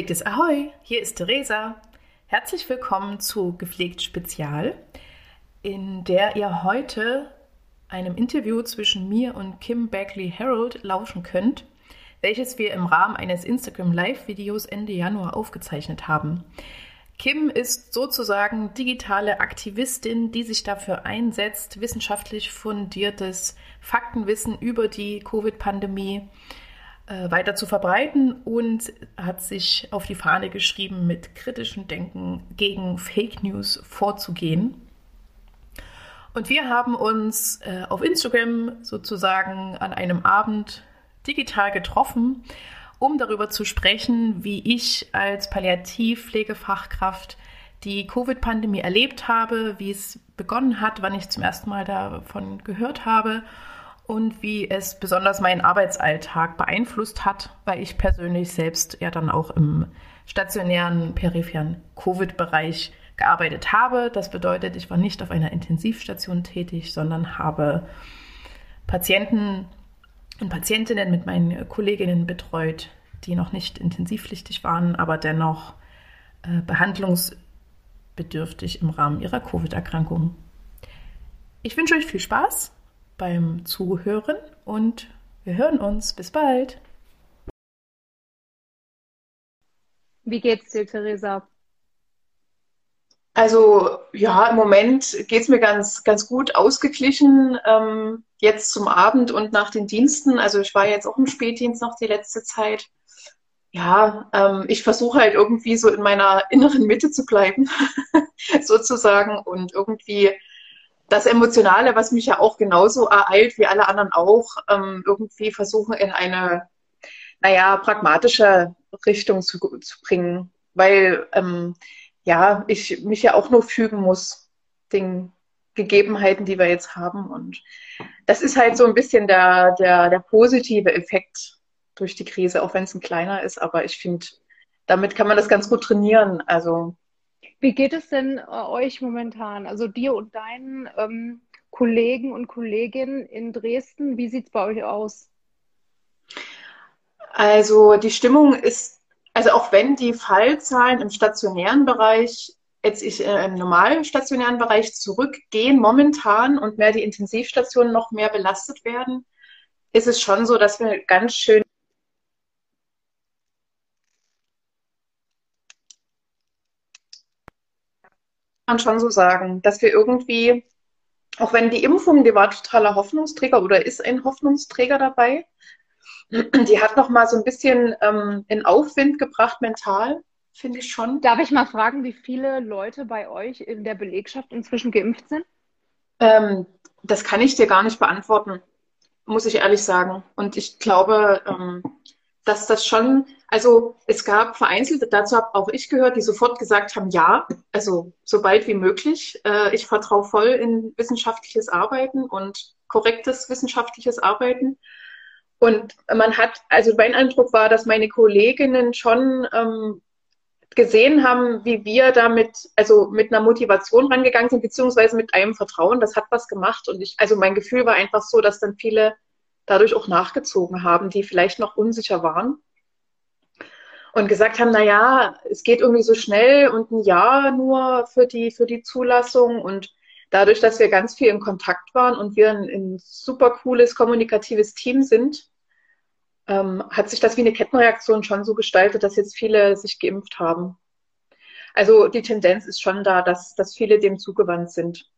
Gepflegtes Ahoi, hier ist Theresa. Herzlich willkommen zu Gepflegt Spezial, in der ihr heute einem Interview zwischen mir und Kim Bagley Harold lauschen könnt, welches wir im Rahmen eines Instagram Live-Videos Ende Januar aufgezeichnet haben. Kim ist sozusagen digitale Aktivistin, die sich dafür einsetzt, wissenschaftlich fundiertes Faktenwissen über die Covid-Pandemie äh, weiter zu verbreiten und hat sich auf die Fahne geschrieben, mit kritischem Denken gegen Fake News vorzugehen. Und wir haben uns äh, auf Instagram sozusagen an einem Abend digital getroffen, um darüber zu sprechen, wie ich als Palliativpflegefachkraft die Covid-Pandemie erlebt habe, wie es begonnen hat, wann ich zum ersten Mal davon gehört habe und wie es besonders meinen Arbeitsalltag beeinflusst hat, weil ich persönlich selbst ja dann auch im stationären, peripheren Covid-Bereich gearbeitet habe. Das bedeutet, ich war nicht auf einer Intensivstation tätig, sondern habe Patienten und Patientinnen mit meinen Kolleginnen betreut, die noch nicht intensivpflichtig waren, aber dennoch äh, behandlungsbedürftig im Rahmen ihrer Covid-Erkrankung. Ich wünsche euch viel Spaß beim Zuhören und wir hören uns. Bis bald. Wie geht's dir, Theresa? Also ja, im Moment geht es mir ganz, ganz gut ausgeglichen. Ähm, jetzt zum Abend und nach den Diensten. Also ich war jetzt auch im Spätdienst noch die letzte Zeit. Ja, ähm, ich versuche halt irgendwie so in meiner inneren Mitte zu bleiben, sozusagen, und irgendwie das Emotionale, was mich ja auch genauso ereilt wie alle anderen auch, ähm, irgendwie versuchen in eine, naja, pragmatische Richtung zu, zu bringen. Weil, ähm, ja, ich mich ja auch nur fügen muss den Gegebenheiten, die wir jetzt haben. Und das ist halt so ein bisschen der, der, der positive Effekt durch die Krise, auch wenn es ein kleiner ist. Aber ich finde, damit kann man das ganz gut trainieren. Also wie geht es denn äh, euch momentan, also dir und deinen ähm, Kollegen und Kolleginnen in Dresden? Wie sieht es bei euch aus? Also die Stimmung ist, also auch wenn die Fallzahlen im stationären Bereich jetzt ich, äh, im normalen stationären Bereich zurückgehen momentan und mehr die Intensivstationen noch mehr belastet werden, ist es schon so, dass wir ganz schön man schon so sagen, dass wir irgendwie, auch wenn die Impfung, die war totaler Hoffnungsträger oder ist ein Hoffnungsträger dabei, die hat noch mal so ein bisschen ähm, in Aufwind gebracht mental, finde ich schon. Darf ich mal fragen, wie viele Leute bei euch in der Belegschaft inzwischen geimpft sind? Ähm, das kann ich dir gar nicht beantworten, muss ich ehrlich sagen. Und ich glaube, ähm, dass das schon, also es gab vereinzelte, dazu habe auch ich gehört, die sofort gesagt haben, ja, also so bald wie möglich. Äh, ich vertraue voll in wissenschaftliches Arbeiten und korrektes wissenschaftliches Arbeiten. Und man hat, also mein Eindruck war, dass meine Kolleginnen schon ähm, gesehen haben, wie wir damit, also mit einer Motivation rangegangen sind, beziehungsweise mit einem Vertrauen. Das hat was gemacht. Und ich, also mein Gefühl war einfach so, dass dann viele dadurch auch nachgezogen haben, die vielleicht noch unsicher waren und gesagt haben, na ja, es geht irgendwie so schnell und ein Jahr nur für die, für die Zulassung und dadurch, dass wir ganz viel in Kontakt waren und wir ein, ein super cooles kommunikatives Team sind, ähm, hat sich das wie eine Kettenreaktion schon so gestaltet, dass jetzt viele sich geimpft haben. Also die Tendenz ist schon da, dass, dass viele dem zugewandt sind.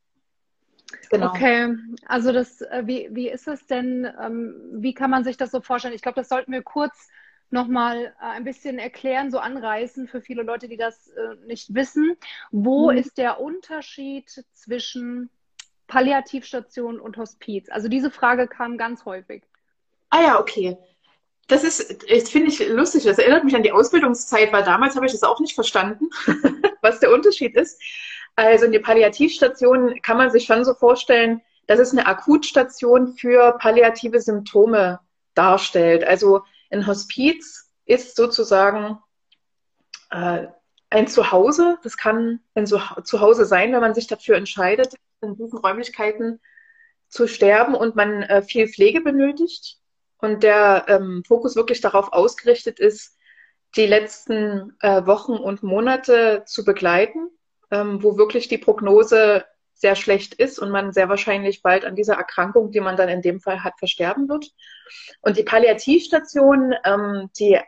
Genau. Okay, also das, äh, wie, wie ist es denn, ähm, wie kann man sich das so vorstellen? Ich glaube, das sollten wir kurz nochmal äh, ein bisschen erklären, so anreißen für viele Leute, die das äh, nicht wissen. Wo mhm. ist der Unterschied zwischen Palliativstation und Hospiz? Also diese Frage kam ganz häufig. Ah ja, okay. Das ist, ich finde ich lustig. Das erinnert mich an die Ausbildungszeit, weil damals habe ich das auch nicht verstanden, was der Unterschied ist. Also eine Palliativstation kann man sich schon so vorstellen, dass es eine Akutstation für palliative Symptome darstellt. Also ein Hospiz ist sozusagen äh, ein Zuhause. Das kann ein Zuhause sein, wenn man sich dafür entscheidet, in diesen Räumlichkeiten zu sterben und man äh, viel Pflege benötigt und der ähm, Fokus wirklich darauf ausgerichtet ist, die letzten äh, Wochen und Monate zu begleiten, ähm, wo wirklich die Prognose sehr schlecht ist und man sehr wahrscheinlich bald an dieser Erkrankung, die man dann in dem Fall hat, versterben wird. Und die Palliativstation, ähm, die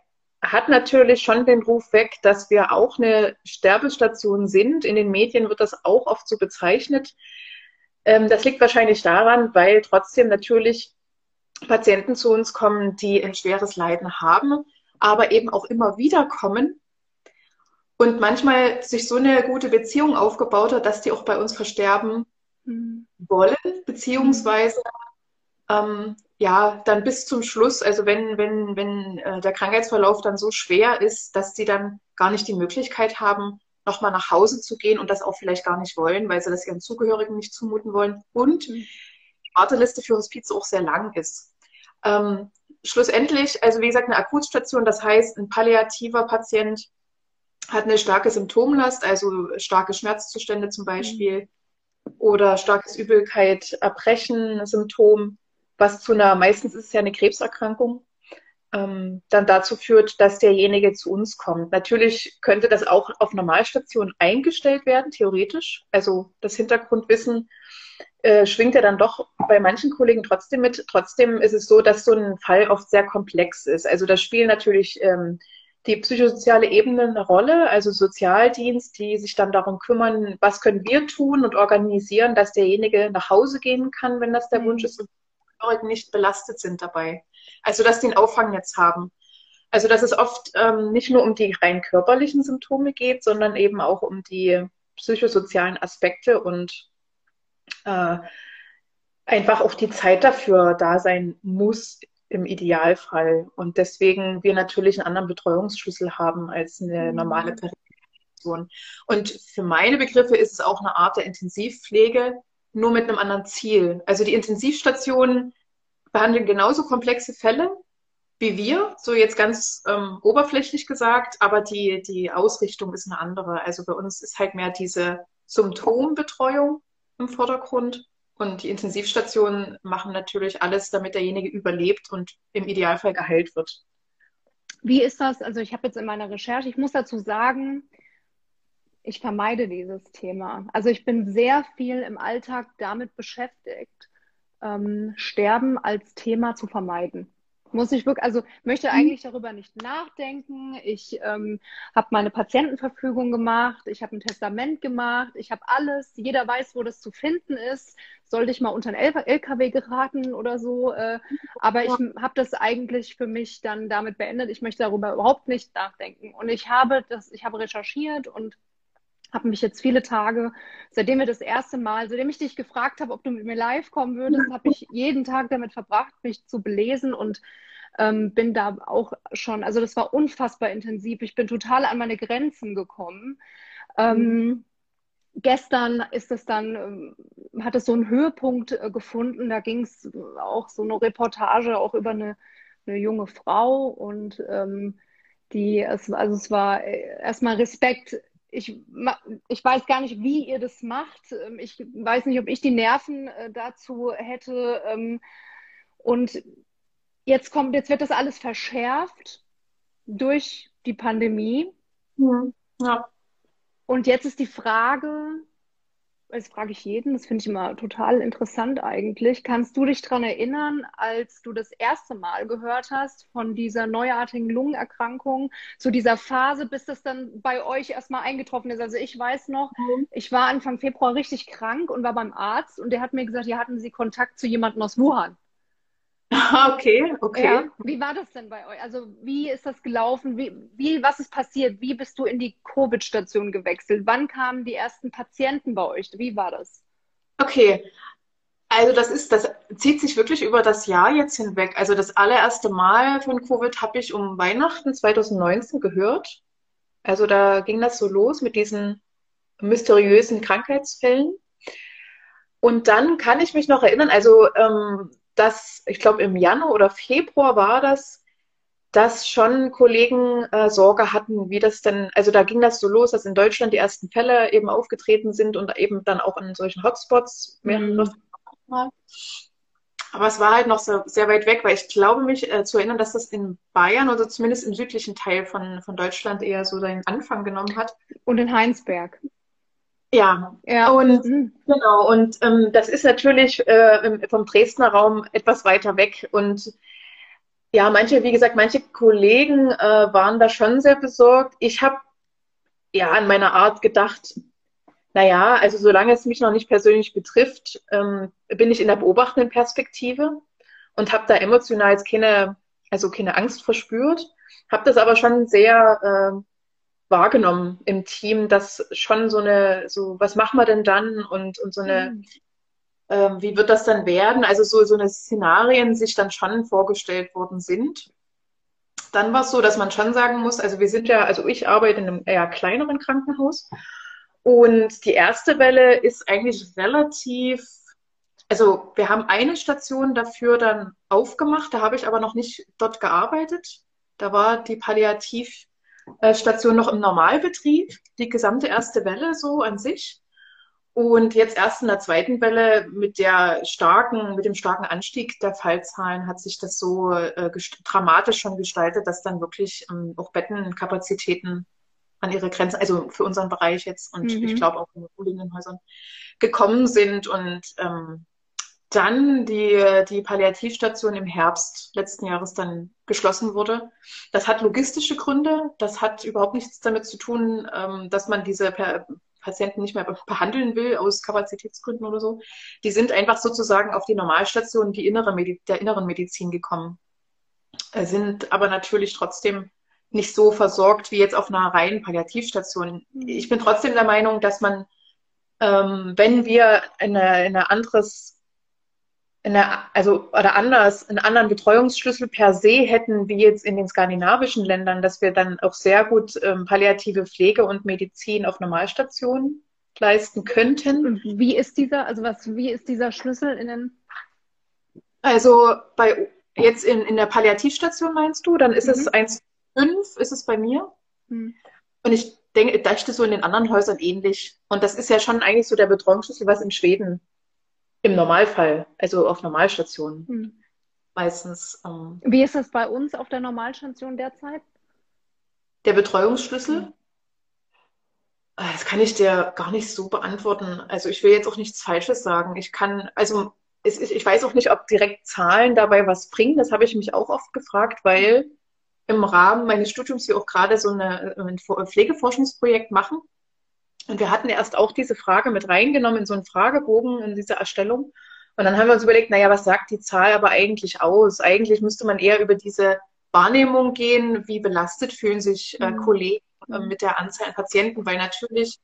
hat natürlich schon den Ruf weg, dass wir auch eine Sterbestation sind. In den Medien wird das auch oft so bezeichnet. Ähm, das liegt wahrscheinlich daran, weil trotzdem natürlich Patienten zu uns kommen, die ein schweres Leiden haben, aber eben auch immer wieder kommen und manchmal sich so eine gute Beziehung aufgebaut hat, dass die auch bei uns versterben mhm. wollen, beziehungsweise ähm, ja, dann bis zum Schluss, also wenn, wenn, wenn äh, der Krankheitsverlauf dann so schwer ist, dass sie dann gar nicht die Möglichkeit haben, nochmal nach Hause zu gehen und das auch vielleicht gar nicht wollen, weil sie das ihren Zugehörigen nicht zumuten wollen. Und mhm. die Warteliste für Hospiz auch sehr lang ist. Ähm, schlussendlich, also wie gesagt, eine Akutstation, das heißt, ein palliativer Patient hat eine starke Symptomlast, also starke Schmerzzustände zum Beispiel mhm. oder starkes Übelkeit, Erbrechen, Symptom, was zu einer, meistens ist es ja eine Krebserkrankung, ähm, dann dazu führt, dass derjenige zu uns kommt. Natürlich könnte das auch auf Normalstation eingestellt werden, theoretisch. Also das Hintergrundwissen äh, schwingt ja dann doch bei manchen Kollegen trotzdem mit. Trotzdem ist es so, dass so ein Fall oft sehr komplex ist. Also da spielen natürlich ähm, die psychosoziale Ebene eine Rolle, also Sozialdienst, die sich dann darum kümmern, was können wir tun und organisieren, dass derjenige nach Hause gehen kann, wenn das der mhm. Wunsch ist und die nicht belastet sind dabei. Also dass die ein Auffangnetz haben. Also dass es oft ähm, nicht nur um die rein körperlichen Symptome geht, sondern eben auch um die psychosozialen Aspekte und äh, einfach auch die Zeit dafür da sein muss, im Idealfall. Und deswegen wir natürlich einen anderen Betreuungsschlüssel haben als eine mhm. normale Person. Und für meine Begriffe ist es auch eine Art der Intensivpflege, nur mit einem anderen Ziel. Also die Intensivstationen behandeln genauso komplexe Fälle wie wir, so jetzt ganz ähm, oberflächlich gesagt, aber die, die Ausrichtung ist eine andere. Also bei uns ist halt mehr diese Symptombetreuung im Vordergrund und die Intensivstationen machen natürlich alles, damit derjenige überlebt und im Idealfall geheilt wird. Wie ist das? Also ich habe jetzt in meiner Recherche, ich muss dazu sagen, ich vermeide dieses Thema. Also ich bin sehr viel im Alltag damit beschäftigt, ähm, Sterben als Thema zu vermeiden muss ich wirklich, also möchte mhm. eigentlich darüber nicht nachdenken. Ich ähm, habe meine Patientenverfügung gemacht, ich habe ein Testament gemacht, ich habe alles. Jeder weiß, wo das zu finden ist. Sollte ich mal unter einen LKW geraten oder so. Äh, aber ich habe das eigentlich für mich dann damit beendet. Ich möchte darüber überhaupt nicht nachdenken. Und ich habe das, ich habe recherchiert und habe mich jetzt viele Tage, seitdem wir das erste Mal, seitdem ich dich gefragt habe, ob du mit mir live kommen würdest, habe ich jeden Tag damit verbracht, mich zu belesen und ähm, bin da auch schon, also das war unfassbar intensiv. Ich bin total an meine Grenzen gekommen. Ähm. Gestern ist es dann, ähm, hat es so einen Höhepunkt äh, gefunden. Da ging es auch so eine Reportage auch über eine, eine junge Frau und ähm, die, es, also es war äh, erstmal Respekt ich, ich weiß gar nicht, wie ihr das macht. Ähm, ich weiß nicht, ob ich die Nerven äh, dazu hätte. Ähm, und jetzt kommt, jetzt wird das alles verschärft durch die Pandemie. Ja. Und jetzt ist die Frage, das frage ich jeden, das finde ich immer total interessant eigentlich. Kannst du dich daran erinnern, als du das erste Mal gehört hast von dieser neuartigen Lungenerkrankung, zu dieser Phase, bis das dann bei euch erstmal eingetroffen ist? Also ich weiß noch, mhm. ich war Anfang Februar richtig krank und war beim Arzt und der hat mir gesagt, ja, hatten Sie Kontakt zu jemandem aus Wuhan. Okay, okay. Ja, wie war das denn bei euch? Also wie ist das gelaufen? Wie, wie, was ist passiert? Wie bist du in die Covid-Station gewechselt? Wann kamen die ersten Patienten bei euch? Wie war das? Okay, also das ist, das zieht sich wirklich über das Jahr jetzt hinweg. Also das allererste Mal von Covid habe ich um Weihnachten 2019 gehört. Also da ging das so los mit diesen mysteriösen Krankheitsfällen. Und dann kann ich mich noch erinnern, also ähm, dass, ich glaube, im Januar oder Februar war das, dass schon Kollegen äh, Sorge hatten, wie das denn, also da ging das so los, dass in Deutschland die ersten Fälle eben aufgetreten sind und eben dann auch in solchen Hotspots mehrere mhm. Aber es war halt noch so sehr weit weg, weil ich glaube mich äh, zu erinnern, dass das in Bayern oder zumindest im südlichen Teil von, von Deutschland eher so seinen Anfang genommen hat. Und in Heinsberg. Ja, ja. und mhm. genau, und ähm, das ist natürlich äh, vom Dresdner Raum etwas weiter weg. Und ja, manche, wie gesagt, manche Kollegen äh, waren da schon sehr besorgt. Ich habe ja an meiner Art gedacht, naja, also solange es mich noch nicht persönlich betrifft, ähm, bin ich in der beobachtenden Perspektive und habe da emotional jetzt keine, also keine Angst verspürt, habe das aber schon sehr äh, wahrgenommen im Team, dass schon so eine, so, was machen wir denn dann und, und so eine, mhm. äh, wie wird das dann werden? Also so, so eine Szenarien sich dann schon vorgestellt worden sind. Dann war es so, dass man schon sagen muss, also wir sind ja, also ich arbeite in einem eher kleineren Krankenhaus und die erste Welle ist eigentlich relativ, also wir haben eine Station dafür dann aufgemacht, da habe ich aber noch nicht dort gearbeitet. Da war die Palliativ Station noch im Normalbetrieb, die gesamte erste Welle so an sich. Und jetzt erst in der zweiten Welle mit der starken, mit dem starken Anstieg der Fallzahlen hat sich das so äh, dramatisch schon gestaltet, dass dann wirklich ähm, auch Bettenkapazitäten an ihre Grenzen, also für unseren Bereich jetzt und mhm. ich glaube auch in den Häusern gekommen sind und ähm, dann die, die Palliativstation im Herbst letzten Jahres dann geschlossen wurde. Das hat logistische Gründe. Das hat überhaupt nichts damit zu tun, ähm, dass man diese Patienten nicht mehr behandeln will aus Kapazitätsgründen oder so. Die sind einfach sozusagen auf die Normalstation die innere der inneren Medizin gekommen. Äh, sind aber natürlich trotzdem nicht so versorgt wie jetzt auf einer reinen Palliativstation. Ich bin trotzdem der Meinung, dass man, ähm, wenn wir eine, eine anderes eine, also oder anders, einen anderen Betreuungsschlüssel per se hätten, wie jetzt in den skandinavischen Ländern, dass wir dann auch sehr gut ähm, palliative Pflege und Medizin auf Normalstationen leisten könnten. Wie ist dieser, also was, wie ist dieser Schlüssel in den? Also bei jetzt in, in der Palliativstation meinst du, dann ist mhm. es 1,5 ist es bei mir. Mhm. Und ich denke, ist so in den anderen Häusern ähnlich. Und das ist ja schon eigentlich so der Betreuungsschlüssel, was in Schweden im Normalfall, also auf Normalstationen hm. meistens. Ähm, Wie ist das bei uns auf der Normalstation derzeit? Der Betreuungsschlüssel? Hm. Ah, das kann ich dir gar nicht so beantworten. Also ich will jetzt auch nichts Falsches sagen. Ich kann, also es, ich weiß auch nicht, ob direkt Zahlen dabei was bringen. Das habe ich mich auch oft gefragt, weil im Rahmen meines Studiums wir auch gerade so eine, ein Pflegeforschungsprojekt machen und wir hatten erst auch diese Frage mit reingenommen in so einen Fragebogen in diese Erstellung. Und dann haben wir uns überlegt, naja, was sagt die Zahl aber eigentlich aus? Eigentlich müsste man eher über diese Wahrnehmung gehen, wie belastet fühlen sich äh, mhm. Kollegen äh, mit der Anzahl an Patienten, weil natürlich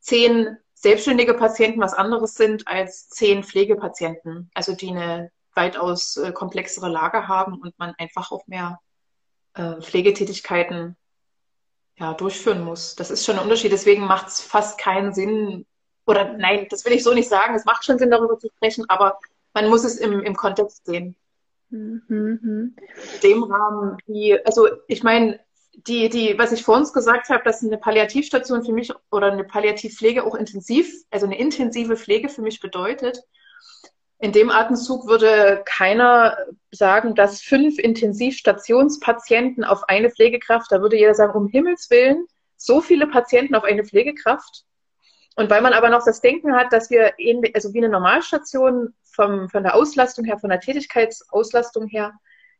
zehn selbstständige Patienten was anderes sind als zehn Pflegepatienten, also die eine weitaus äh, komplexere Lage haben und man einfach auch mehr äh, Pflegetätigkeiten ja, durchführen muss. Das ist schon ein Unterschied. Deswegen macht es fast keinen Sinn, oder nein, das will ich so nicht sagen. Es macht schon Sinn, darüber zu sprechen, aber man muss es im, im Kontext sehen. Mhm. In dem Rahmen, wie, also ich meine, die, die, was ich vor uns gesagt habe, dass eine Palliativstation für mich oder eine Palliativpflege auch intensiv, also eine intensive Pflege für mich bedeutet, in dem Atemzug würde keiner sagen, dass fünf Intensivstationspatienten auf eine Pflegekraft, da würde jeder sagen, um Himmels Willen, so viele Patienten auf eine Pflegekraft. Und weil man aber noch das Denken hat, dass wir ähnlich, also wie eine Normalstation vom, von der Auslastung her, von der Tätigkeitsauslastung her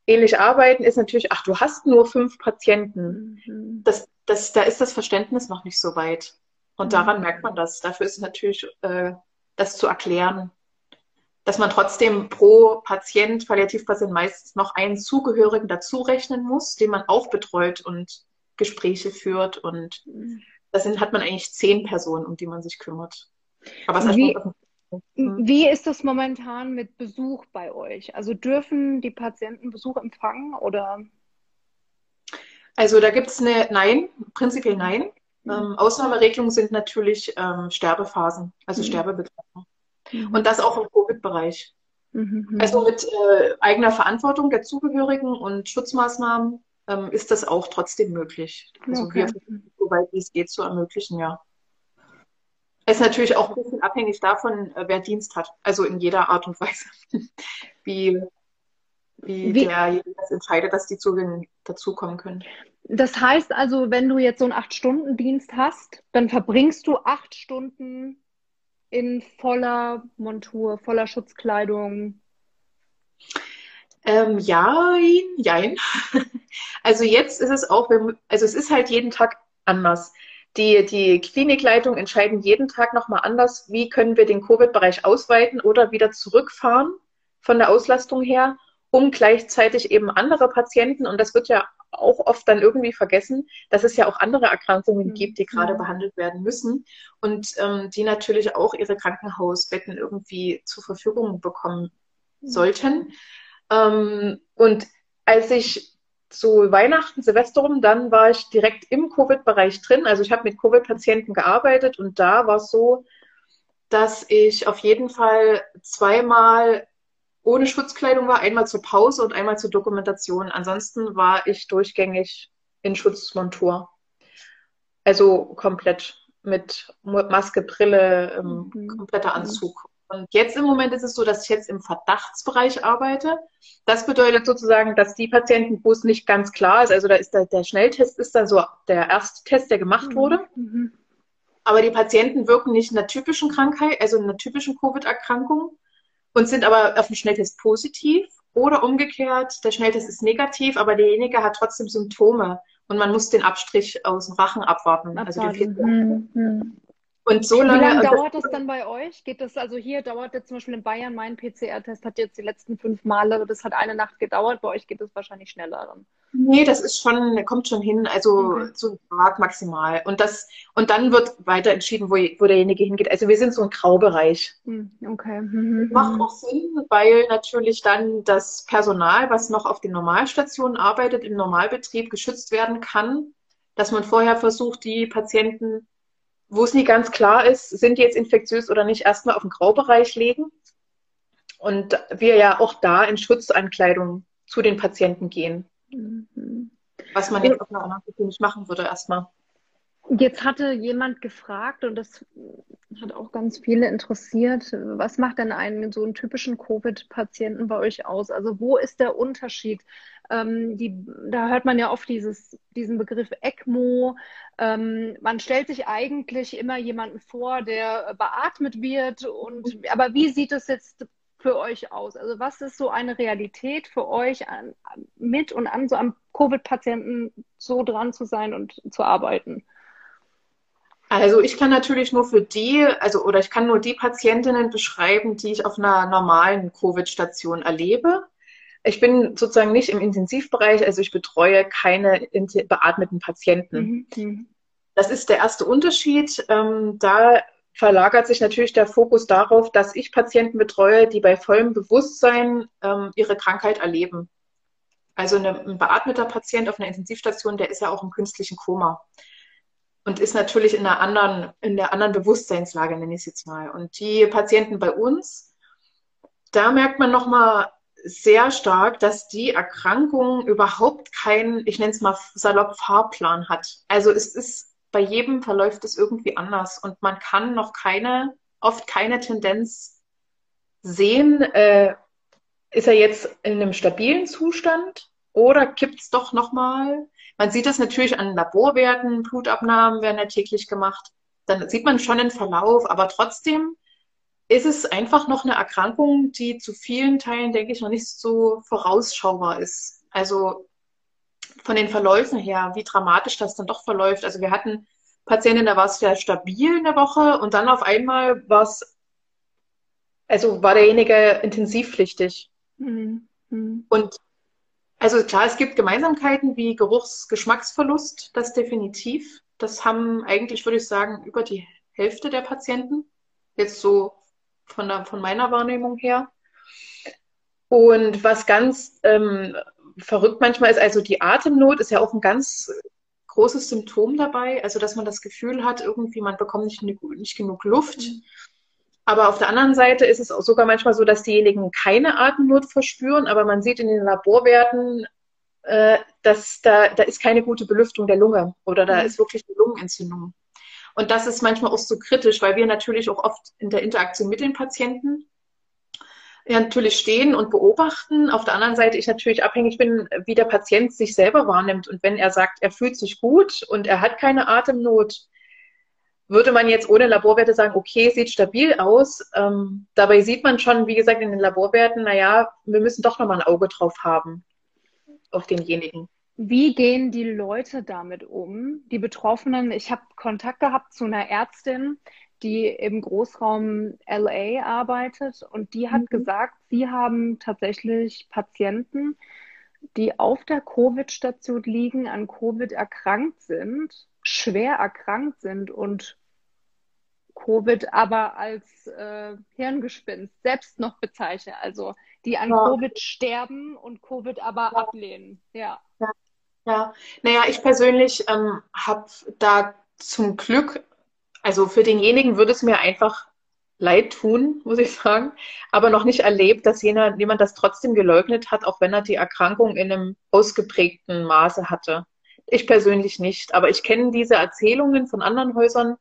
ähnlich arbeiten, ist natürlich, ach, du hast nur fünf Patienten. Mhm. Das, das, da ist das Verständnis noch nicht so weit. Und mhm. daran merkt man das. Dafür ist es natürlich, äh, das zu erklären dass man trotzdem pro Patient, Palliativpatient meistens noch einen Zugehörigen dazu rechnen muss, den man auch betreut und Gespräche führt. Und das sind, hat man eigentlich zehn Personen, um die man sich kümmert. Aber es wie, hat wie ist das momentan mit Besuch bei euch? Also dürfen die Patienten Besuch empfangen oder? Also da gibt es eine Nein, prinzipiell Nein. Mhm. Ähm, Ausnahmeregelungen sind natürlich ähm, Sterbephasen, also mhm. Sterbebegleitung. Mhm. Und das auch im Covid-Bereich. Mhm. Also mit äh, eigener Verantwortung der Zugehörigen und Schutzmaßnahmen ähm, ist das auch trotzdem möglich. Also okay. wir versuchen, soweit wie es geht, zu ermöglichen, ja. Es ist natürlich auch ein bisschen abhängig davon, äh, wer Dienst hat. Also in jeder Art und Weise. wie, wie, wie derjenige das entscheidet, dass die Zugänge dazukommen können. Das heißt also, wenn du jetzt so einen Acht-Stunden-Dienst hast, dann verbringst du acht Stunden in voller Montur, voller Schutzkleidung. Ähm, ja, jein. Also jetzt ist es auch, also es ist halt jeden Tag anders. Die, die Klinikleitung entscheiden jeden Tag nochmal anders, wie können wir den Covid-Bereich ausweiten oder wieder zurückfahren von der Auslastung her, um gleichzeitig eben andere Patienten, und das wird ja auch oft dann irgendwie vergessen, dass es ja auch andere Erkrankungen mhm. gibt, die gerade behandelt werden müssen und ähm, die natürlich auch ihre Krankenhausbetten irgendwie zur Verfügung bekommen mhm. sollten. Ähm, und als ich zu Weihnachten, Silvester rum, dann war ich direkt im Covid-Bereich drin. Also ich habe mit Covid-Patienten gearbeitet und da war es so, dass ich auf jeden Fall zweimal ohne Schutzkleidung war, einmal zur Pause und einmal zur Dokumentation. Ansonsten war ich durchgängig in Schutzmontur. Also komplett mit Maske, Brille, ähm, mhm. kompletter Anzug. Und jetzt im Moment ist es so, dass ich jetzt im Verdachtsbereich arbeite. Das bedeutet sozusagen, dass die Patienten, wo es nicht ganz klar ist, also da ist der, der Schnelltest ist dann so der erste Test, der gemacht wurde. Mhm. Aber die Patienten wirken nicht in einer typischen Krankheit, also in einer typischen Covid-Erkrankung und sind aber auf dem Schnelltest positiv. Oder umgekehrt, der Schnelltest ist negativ, aber derjenige hat trotzdem Symptome und man muss den Abstrich aus dem Rachen abwarten. Also den hm, hm. Und so lange. Wie lange dauert das dann bei euch? Geht das also hier dauert jetzt zum Beispiel in Bayern mein PCR-Test hat jetzt die letzten fünf Male, das hat eine Nacht gedauert. Bei euch geht es wahrscheinlich schneller dann. Nee, das ist schon, kommt schon hin, also okay. so ein Tag maximal. Und das, und dann wird weiter entschieden, wo, wo derjenige hingeht. Also wir sind so ein Graubereich. Hm, okay. Mhm. Macht auch Sinn, weil natürlich dann das Personal, was noch auf den Normalstationen arbeitet, im Normalbetrieb geschützt werden kann, dass man vorher versucht, die Patienten wo es nie ganz klar ist, sind die jetzt infektiös oder nicht, erstmal auf den Graubereich legen. Und wir ja auch da in Schutzankleidung zu den Patienten gehen. Mhm. Was man jetzt auf einer anderen nicht machen würde erstmal. Jetzt hatte jemand gefragt, und das hat auch ganz viele interessiert, was macht denn einen so einen typischen Covid-Patienten bei euch aus? Also wo ist der Unterschied? Ähm, die, da hört man ja oft dieses, diesen Begriff ECMO. Ähm, man stellt sich eigentlich immer jemanden vor, der beatmet wird. Und, aber wie sieht es jetzt für euch aus? Also was ist so eine Realität für euch an, mit und an so am Covid-Patienten so dran zu sein und zu arbeiten? Also ich kann natürlich nur für die, also oder ich kann nur die Patientinnen beschreiben, die ich auf einer normalen Covid-Station erlebe. Ich bin sozusagen nicht im Intensivbereich, also ich betreue keine beatmeten Patienten. Mhm. mhm. Das ist der erste Unterschied. Ähm, da verlagert sich natürlich der Fokus darauf, dass ich Patienten betreue, die bei vollem Bewusstsein ähm, ihre Krankheit erleben. Also eine, ein beatmeter Patient auf einer Intensivstation, der ist ja auch im künstlichen Koma und ist natürlich in einer anderen, in der anderen Bewusstseinslage, nenne ich es jetzt mal. Und die Patienten bei uns, da merkt man nochmal sehr stark, dass die Erkrankung überhaupt keinen, ich nenne es mal salopp, Fahrplan hat. Also es ist, bei jedem verläuft es irgendwie anders und man kann noch keine, oft keine Tendenz sehen, äh, ist er jetzt in einem stabilen Zustand oder kippt es doch nochmal? Man sieht das natürlich an Laborwerten, Blutabnahmen werden ja täglich gemacht. Dann sieht man schon den Verlauf, aber trotzdem ist es einfach noch eine Erkrankung, die zu vielen Teilen, denke ich, noch nicht so vorausschaubar ist. Also von den Verläufen her, wie dramatisch das dann doch verläuft. Also wir hatten Patienten, da war es sehr stabil in der Woche und dann auf einmal war es, also war derjenige intensivpflichtig. Mhm. Mhm. Und also klar, es gibt Gemeinsamkeiten wie Geruchs-, Geschmacksverlust, das definitiv. Das haben eigentlich, würde ich sagen, über die Hälfte der Patienten. Jetzt so von, der, von meiner Wahrnehmung her. Und was ganz ähm, verrückt manchmal ist, also die Atemnot ist ja auch ein ganz großes Symptom dabei. Also dass man das Gefühl hat, irgendwie man bekommt nicht, nicht genug Luft. Mhm. Aber auf der anderen Seite ist es auch sogar manchmal so, dass diejenigen keine Atemnot verspüren, aber man sieht in den Laborwerten, äh, dass da, da ist keine gute Belüftung der Lunge oder da mhm. ist wirklich eine Lungenentzündung. Und das ist manchmal auch so kritisch, weil wir natürlich auch oft in der Interaktion mit den Patienten ja natürlich stehen und beobachten. Auf der anderen Seite ich natürlich abhängig bin, wie der Patient sich selber wahrnimmt. Und wenn er sagt, er fühlt sich gut und er hat keine Atemnot, würde man jetzt ohne Laborwerte sagen, okay, sieht stabil aus. Ähm, dabei sieht man schon, wie gesagt, in den Laborwerten, naja, wir müssen doch nochmal ein Auge drauf haben auf denjenigen. Wie gehen die Leute damit um? Die Betroffenen, ich habe Kontakt gehabt zu einer Ärztin, die im Großraum LA arbeitet und die hat mhm. gesagt, sie haben tatsächlich Patienten, die auf der Covid-Station liegen, an Covid erkrankt sind, schwer erkrankt sind und Covid aber als äh, Hirngespinst selbst noch bezeichne, also die an ja. Covid sterben und Covid aber ja. ablehnen. Ja. ja. Ja, naja, ich persönlich ähm, habe da zum Glück also für denjenigen würde es mir einfach leid tun, muss ich sagen, aber noch nicht erlebt, dass jener, jemand das trotzdem geleugnet hat, auch wenn er die Erkrankung in einem ausgeprägten Maße hatte. Ich persönlich nicht, aber ich kenne diese Erzählungen von anderen Häusern,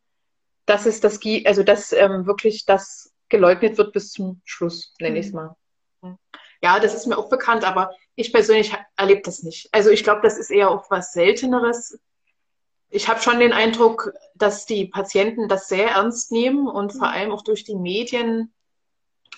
dass es das, also dass ähm, wirklich das geleugnet wird bis zum Schluss, nenne ich es mhm. mal. Ja, das ist mir auch bekannt, aber ich persönlich erlebe das nicht. Also ich glaube, das ist eher auch was Selteneres ich habe schon den Eindruck, dass die Patienten das sehr ernst nehmen und vor allem auch durch die Medien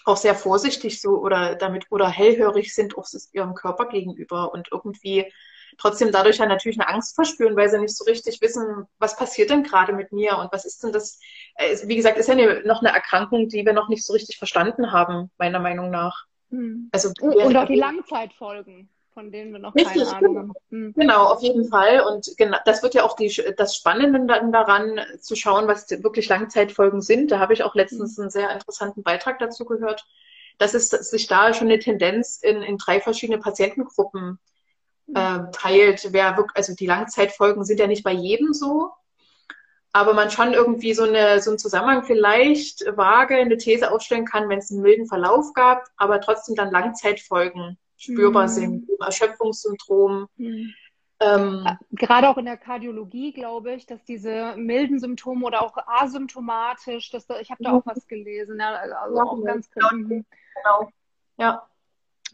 auch sehr vorsichtig so oder damit oder hellhörig sind auch ihrem Körper gegenüber und irgendwie trotzdem dadurch ja natürlich eine Angst verspüren, weil sie nicht so richtig wissen, was passiert denn gerade mit mir und was ist denn das? Äh, wie gesagt, ist ja noch eine Erkrankung, die wir noch nicht so richtig verstanden haben, meiner Meinung nach. Hm. Also, und auch die Langzeitfolgen von denen wir noch Richtig, keine Ahnung haben. Hm. Genau, auf jeden Fall. Und genau, das wird ja auch die, das Spannende daran, zu schauen, was wirklich Langzeitfolgen sind. Da habe ich auch letztens hm. einen sehr interessanten Beitrag dazu gehört, dass es sich da schon eine Tendenz in, in drei verschiedene Patientengruppen hm. äh, teilt. Wer wirklich, also die Langzeitfolgen sind ja nicht bei jedem so, aber man schon irgendwie so, eine, so einen Zusammenhang vielleicht vage eine These aufstellen kann, wenn es einen milden Verlauf gab, aber trotzdem dann Langzeitfolgen spürbar mhm. sind, Erschöpfungssyndrom. Mhm. Ähm, äh, Gerade auch in der Kardiologie glaube ich, dass diese milden Symptome oder auch asymptomatisch, dass da, ich habe da auch was gelesen, ja, also ja, auch ganz kritisch. Genau. Ja.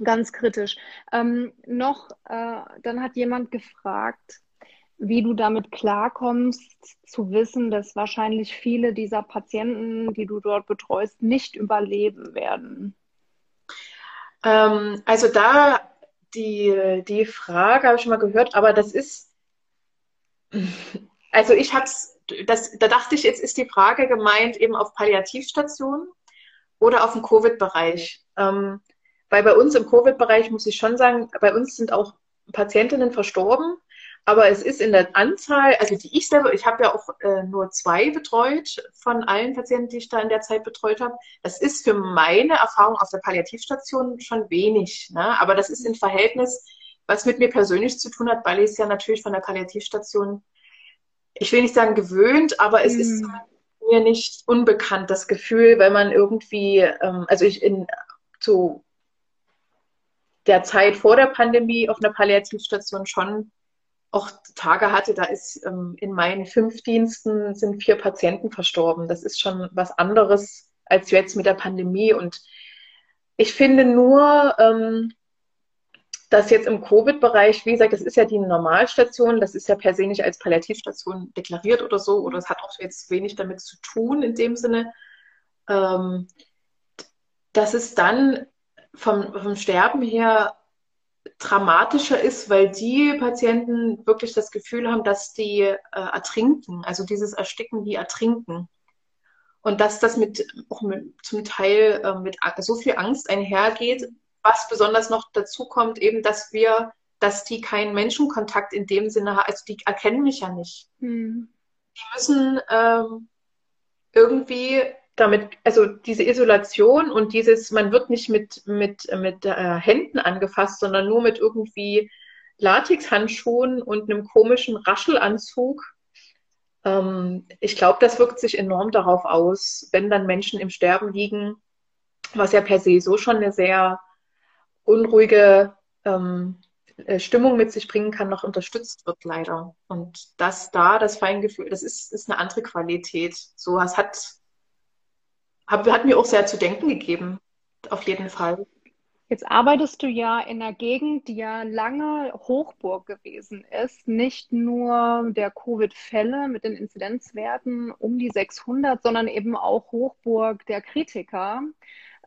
Ganz kritisch. Ähm, noch, äh, dann hat jemand gefragt, wie du damit klarkommst, zu wissen, dass wahrscheinlich viele dieser Patienten, die du dort betreust, nicht überleben werden. Ähm, also da die, die Frage habe ich schon mal gehört, aber das ist, also ich habe es, da dachte ich, jetzt ist die Frage gemeint eben auf Palliativstationen oder auf dem Covid-Bereich. Ähm, weil bei uns im Covid-Bereich muss ich schon sagen, bei uns sind auch Patientinnen verstorben, aber es ist in der Anzahl, also die ich selber, ich habe ja auch äh, nur zwei betreut von allen Patienten, die ich da in der Zeit betreut habe. Das ist für meine Erfahrung auf der Palliativstation schon wenig. Ne? Aber das ist im Verhältnis, was mit mir persönlich zu tun hat, weil ich es ja natürlich von der Palliativstation, ich will nicht sagen gewöhnt, aber es mhm. ist mir nicht unbekannt, das Gefühl, wenn man irgendwie, ähm, also ich in zu der Zeit vor der Pandemie auf einer Palliativstation schon auch Tage hatte, da ist ähm, in meinen fünf Diensten sind vier Patienten verstorben. Das ist schon was anderes als jetzt mit der Pandemie. Und ich finde nur, ähm, dass jetzt im Covid-Bereich, wie gesagt, das ist ja die Normalstation, das ist ja per se nicht als Palliativstation deklariert oder so, oder es hat auch jetzt wenig damit zu tun in dem Sinne, ähm, dass es dann vom, vom Sterben her dramatischer ist, weil die Patienten wirklich das Gefühl haben, dass die äh, ertrinken, also dieses Ersticken, die ertrinken. Und dass das mit, auch mit, zum Teil äh, mit so viel Angst einhergeht, was besonders noch dazu kommt, eben, dass wir, dass die keinen Menschenkontakt in dem Sinne haben, also die erkennen mich ja nicht. Hm. Die müssen ähm, irgendwie damit, also diese Isolation und dieses, man wird nicht mit, mit, mit äh, Händen angefasst, sondern nur mit irgendwie Latexhandschuhen und einem komischen Raschelanzug. Ähm, ich glaube, das wirkt sich enorm darauf aus, wenn dann Menschen im Sterben liegen, was ja per se so schon eine sehr unruhige ähm, äh, Stimmung mit sich bringen kann, noch unterstützt wird, leider. Und das da, das Feingefühl, das ist, ist eine andere Qualität. So, es hat, hat, hat mir auch sehr zu denken gegeben, auf jeden Fall. Jetzt arbeitest du ja in einer Gegend, die ja lange Hochburg gewesen ist. Nicht nur der Covid-Fälle mit den Inzidenzwerten um die 600, sondern eben auch Hochburg der Kritiker.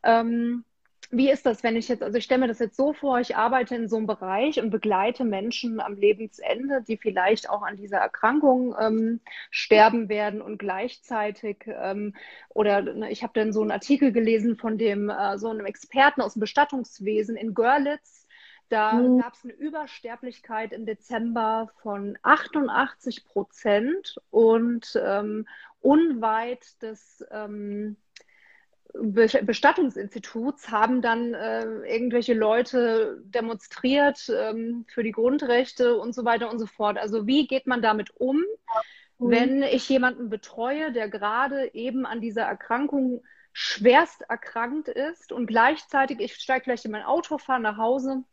Ähm, wie ist das, wenn ich jetzt, also ich stelle mir das jetzt so vor, ich arbeite in so einem Bereich und begleite Menschen am Lebensende, die vielleicht auch an dieser Erkrankung ähm, sterben werden und gleichzeitig, ähm, oder ne, ich habe dann so einen Artikel gelesen von dem, äh, so einem Experten aus dem Bestattungswesen in Görlitz, da mhm. gab es eine Übersterblichkeit im Dezember von 88 Prozent und ähm, unweit des ähm, Bestattungsinstituts haben dann äh, irgendwelche Leute demonstriert ähm, für die Grundrechte und so weiter und so fort. Also wie geht man damit um, mhm. wenn ich jemanden betreue, der gerade eben an dieser Erkrankung schwerst erkrankt ist und gleichzeitig, ich steige gleich in mein Auto, fahre nach Hause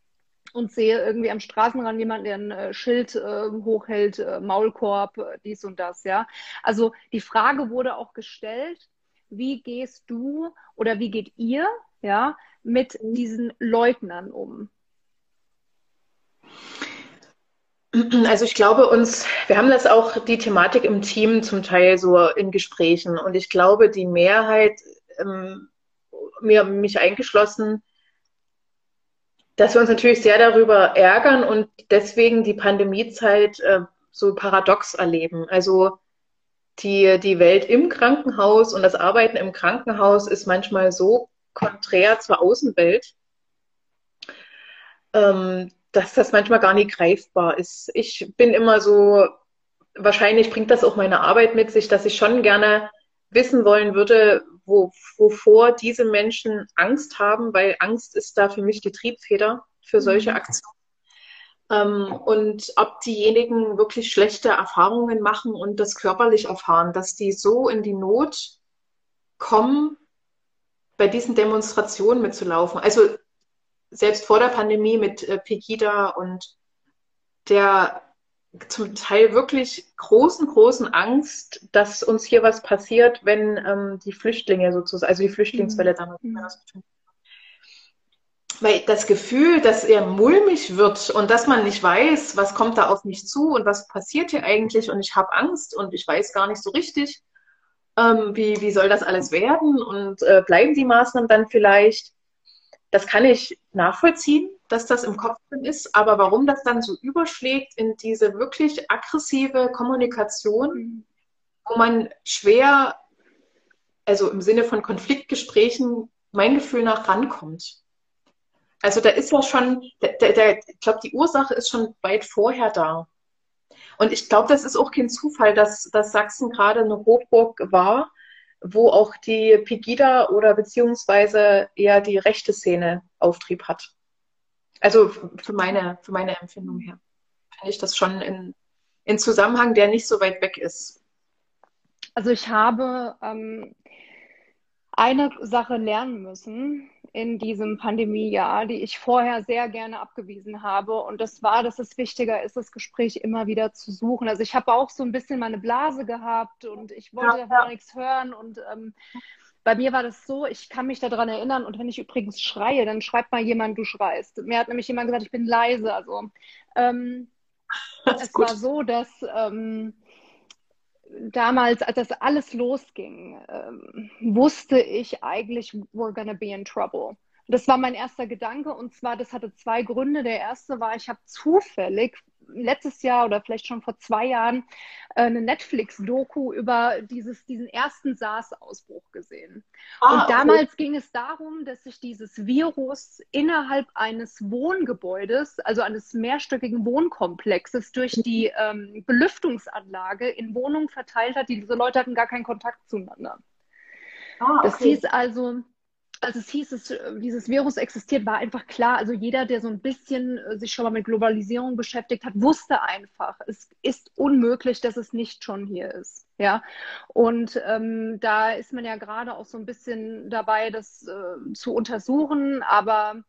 und sehe irgendwie am Straßenrand jemanden, der ein äh, Schild äh, hochhält, äh, Maulkorb, äh, dies und das, ja. Also die Frage wurde auch gestellt, wie gehst du oder wie geht ihr ja, mit mhm. diesen Leugnern um? Also ich glaube uns, wir haben das auch die Thematik im Team zum Teil so in Gesprächen und ich glaube die Mehrheit, ähm, mir, mich eingeschlossen, dass wir uns natürlich sehr darüber ärgern und deswegen die Pandemiezeit äh, so paradox erleben. Also die, die Welt im Krankenhaus und das Arbeiten im Krankenhaus ist manchmal so konträr zur Außenwelt, ähm, dass das manchmal gar nicht greifbar ist. Ich bin immer so, wahrscheinlich bringt das auch meine Arbeit mit sich, dass ich schon gerne wissen wollen würde, wo, wovor diese Menschen Angst haben, weil Angst ist da für mich die Triebfeder für solche mhm. Aktionen ähm, und ob diejenigen wirklich schlechte Erfahrungen machen und das körperlich erfahren, dass die so in die Not kommen, bei diesen Demonstrationen mitzulaufen. Also selbst vor der Pandemie mit äh, Pegida und der zum Teil wirklich großen, großen Angst, dass uns hier was passiert, wenn ähm, die Flüchtlinge sozusagen, also die Flüchtlingswelle mhm. damals, mhm weil das Gefühl, dass er mulmig wird und dass man nicht weiß, was kommt da auf mich zu und was passiert hier eigentlich und ich habe Angst und ich weiß gar nicht so richtig, ähm, wie, wie soll das alles werden und äh, bleiben die Maßnahmen dann vielleicht. Das kann ich nachvollziehen, dass das im Kopf drin ist, aber warum das dann so überschlägt in diese wirklich aggressive Kommunikation, wo man schwer, also im Sinne von Konfliktgesprächen, mein Gefühl nach rankommt. Also da ist ja schon, der, der, ich glaube, die Ursache ist schon weit vorher da. Und ich glaube, das ist auch kein Zufall, dass, dass Sachsen gerade eine Hochburg war, wo auch die Pegida oder beziehungsweise eher die rechte Szene Auftrieb hat. Also für meine, für meine Empfindung her finde ich das schon in, in Zusammenhang, der nicht so weit weg ist. Also ich habe ähm, eine Sache lernen müssen in diesem Pandemiejahr, die ich vorher sehr gerne abgewiesen habe. Und das war, dass es wichtiger ist, das Gespräch immer wieder zu suchen. Also ich habe auch so ein bisschen meine Blase gehabt und ich wollte ja, ja. nichts hören. Und ähm, bei mir war das so, ich kann mich daran erinnern. Und wenn ich übrigens schreie, dann schreibt mal jemand, du schreist. Mir hat nämlich jemand gesagt, ich bin leise. Also ähm, es gut. war so, dass ähm, damals, als das alles losging, ähm, wusste ich eigentlich, we're gonna be in trouble. Das war mein erster Gedanke und zwar, das hatte zwei Gründe. Der erste war, ich habe zufällig letztes Jahr oder vielleicht schon vor zwei Jahren äh, eine Netflix-Doku über dieses, diesen ersten SARS-Ausbruch gesehen. Ah, und damals okay. ging es darum, dass sich dieses Virus innerhalb eines Wohngebäudes, also eines mehrstöckigen Wohnkomplexes, durch die ähm, Belüftungsanlage in Wohnungen verteilt hat. Diese Leute hatten gar keinen Kontakt zueinander. Ah, okay. Das hieß also, als es hieß, dass äh, dieses Virus existiert, war einfach klar. Also jeder, der so ein bisschen äh, sich schon mal mit Globalisierung beschäftigt hat, wusste einfach, es ist unmöglich, dass es nicht schon hier ist. Ja, und ähm, da ist man ja gerade auch so ein bisschen dabei, das äh, zu untersuchen. Aber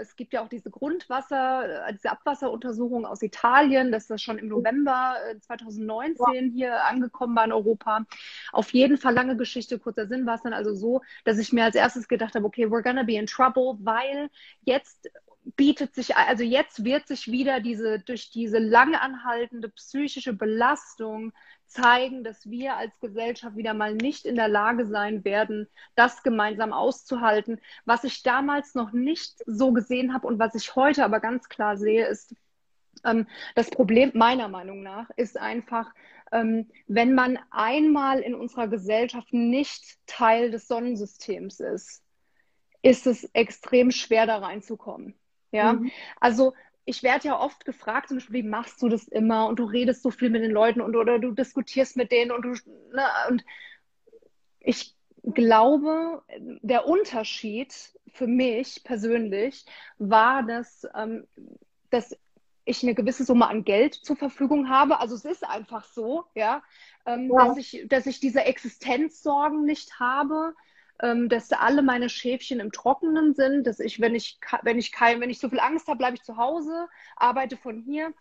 es gibt ja auch diese Grundwasser, äh, diese Abwasseruntersuchung aus Italien, das ist schon im November 2019 äh, hier angekommen war in Europa. Auf jeden Fall lange Geschichte, kurzer Sinn war es dann also so, dass ich mir als erstes gedacht habe, okay, we're gonna be in trouble, weil jetzt bietet sich, also jetzt wird sich wieder diese, durch diese lang anhaltende psychische Belastung zeigen, dass wir als Gesellschaft wieder mal nicht in der Lage sein werden, das gemeinsam auszuhalten. Was ich damals noch nicht so gesehen habe und was ich heute aber ganz klar sehe, ist, ähm, das Problem meiner Meinung nach ist einfach, ähm, wenn man einmal in unserer Gesellschaft nicht Teil des Sonnensystems ist, ist es extrem schwer da reinzukommen. Ja, mhm. also ich werde ja oft gefragt, zum Beispiel, wie machst du das immer? Und du redest so viel mit den Leuten und oder du diskutierst mit denen und du, ne, und ich glaube, der Unterschied für mich persönlich war, dass, ähm, dass ich eine gewisse Summe an Geld zur Verfügung habe. Also es ist einfach so, ja, ähm, ja. Dass, ich, dass ich diese Existenzsorgen nicht habe, dass alle meine Schäfchen im Trockenen sind, dass ich, wenn ich, wenn ich kein, wenn ich so viel Angst habe, bleibe ich zu Hause, arbeite von hier.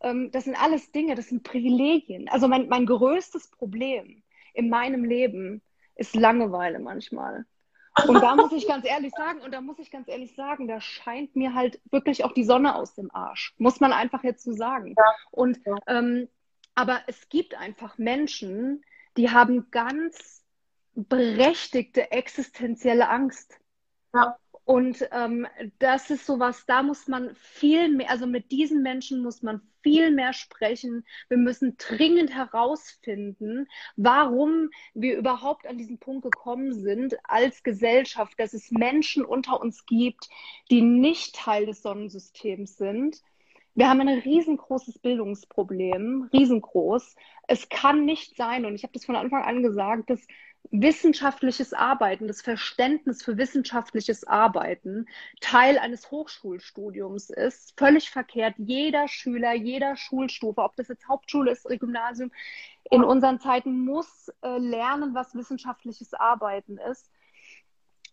Ähm, das sind alles Dinge, das sind Privilegien. Also mein, mein größtes Problem in meinem Leben ist Langeweile manchmal. Und da muss ich ganz ehrlich sagen, und da muss ich ganz ehrlich sagen, da scheint mir halt wirklich auch die Sonne aus dem Arsch. Muss man einfach jetzt so sagen. Ja. Und ähm, aber es gibt einfach Menschen, die haben ganz berechtigte existenzielle Angst. Ja. Und ähm, das ist sowas, da muss man viel mehr, also mit diesen Menschen muss man viel mehr sprechen. Wir müssen dringend herausfinden, warum wir überhaupt an diesen Punkt gekommen sind als Gesellschaft, dass es Menschen unter uns gibt, die nicht Teil des Sonnensystems sind. Wir haben ein riesengroßes Bildungsproblem, riesengroß. Es kann nicht sein, und ich habe das von Anfang an gesagt, dass wissenschaftliches Arbeiten, das Verständnis für wissenschaftliches Arbeiten Teil eines Hochschulstudiums ist. Völlig verkehrt. Jeder Schüler, jeder Schulstufe, ob das jetzt Hauptschule ist, Gymnasium, in unseren Zeiten muss äh, lernen, was wissenschaftliches Arbeiten ist.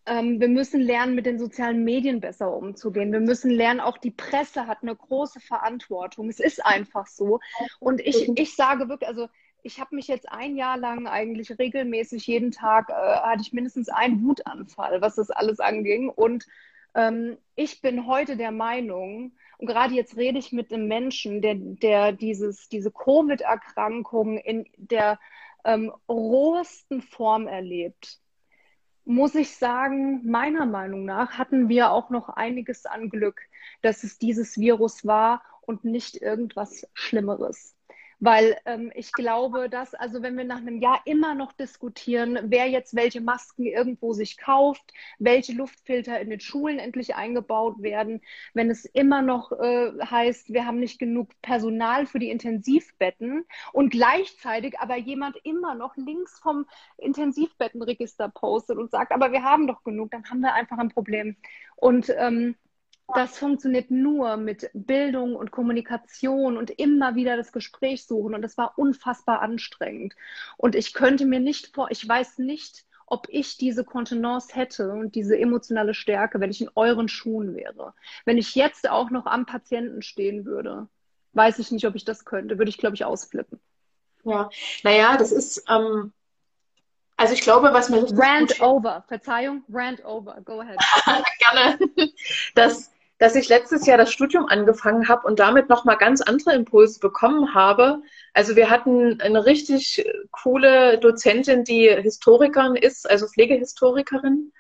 Ähm, wir müssen lernen, mit den sozialen Medien besser umzugehen. Wir müssen lernen, auch die Presse hat eine große Verantwortung. Es ist einfach so. Und ich, ich sage wirklich, also ich habe mich jetzt ein Jahr lang eigentlich regelmäßig jeden Tag äh, hatte ich mindestens einen Wutanfall, was das alles anging. Und ähm, ich bin heute der Meinung, und gerade jetzt rede ich mit einem Menschen, der, der dieses, diese Covid-Erkrankung in der ähm, rohesten Form erlebt, muss ich sagen, meiner Meinung nach hatten wir auch noch einiges an Glück, dass es dieses Virus war und nicht irgendwas Schlimmeres. Weil ähm, ich glaube, dass, also wenn wir nach einem Jahr immer noch diskutieren, wer jetzt welche Masken irgendwo sich kauft, welche Luftfilter in den Schulen endlich eingebaut werden, wenn es immer noch äh, heißt, wir haben nicht genug Personal für die Intensivbetten und gleichzeitig aber jemand immer noch links vom Intensivbettenregister postet und sagt, aber wir haben doch genug, dann haben wir einfach ein Problem. Und ähm, das funktioniert nur mit Bildung und Kommunikation und immer wieder das Gespräch suchen. Und das war unfassbar anstrengend. Und ich könnte mir nicht vor, ich weiß nicht, ob ich diese Kontenance hätte und diese emotionale Stärke, wenn ich in euren Schuhen wäre. Wenn ich jetzt auch noch am Patienten stehen würde, weiß ich nicht, ob ich das könnte. Würde ich, glaube ich, ausflippen. Ja, naja, das ist, ähm, also ich glaube, was mir. Rant over. Verzeihung, rant over. Go ahead. Gerne. Das, dass ich letztes Jahr das Studium angefangen habe und damit nochmal ganz andere Impulse bekommen habe. Also wir hatten eine richtig coole Dozentin, die Historikerin ist, also Pflegehistorikerin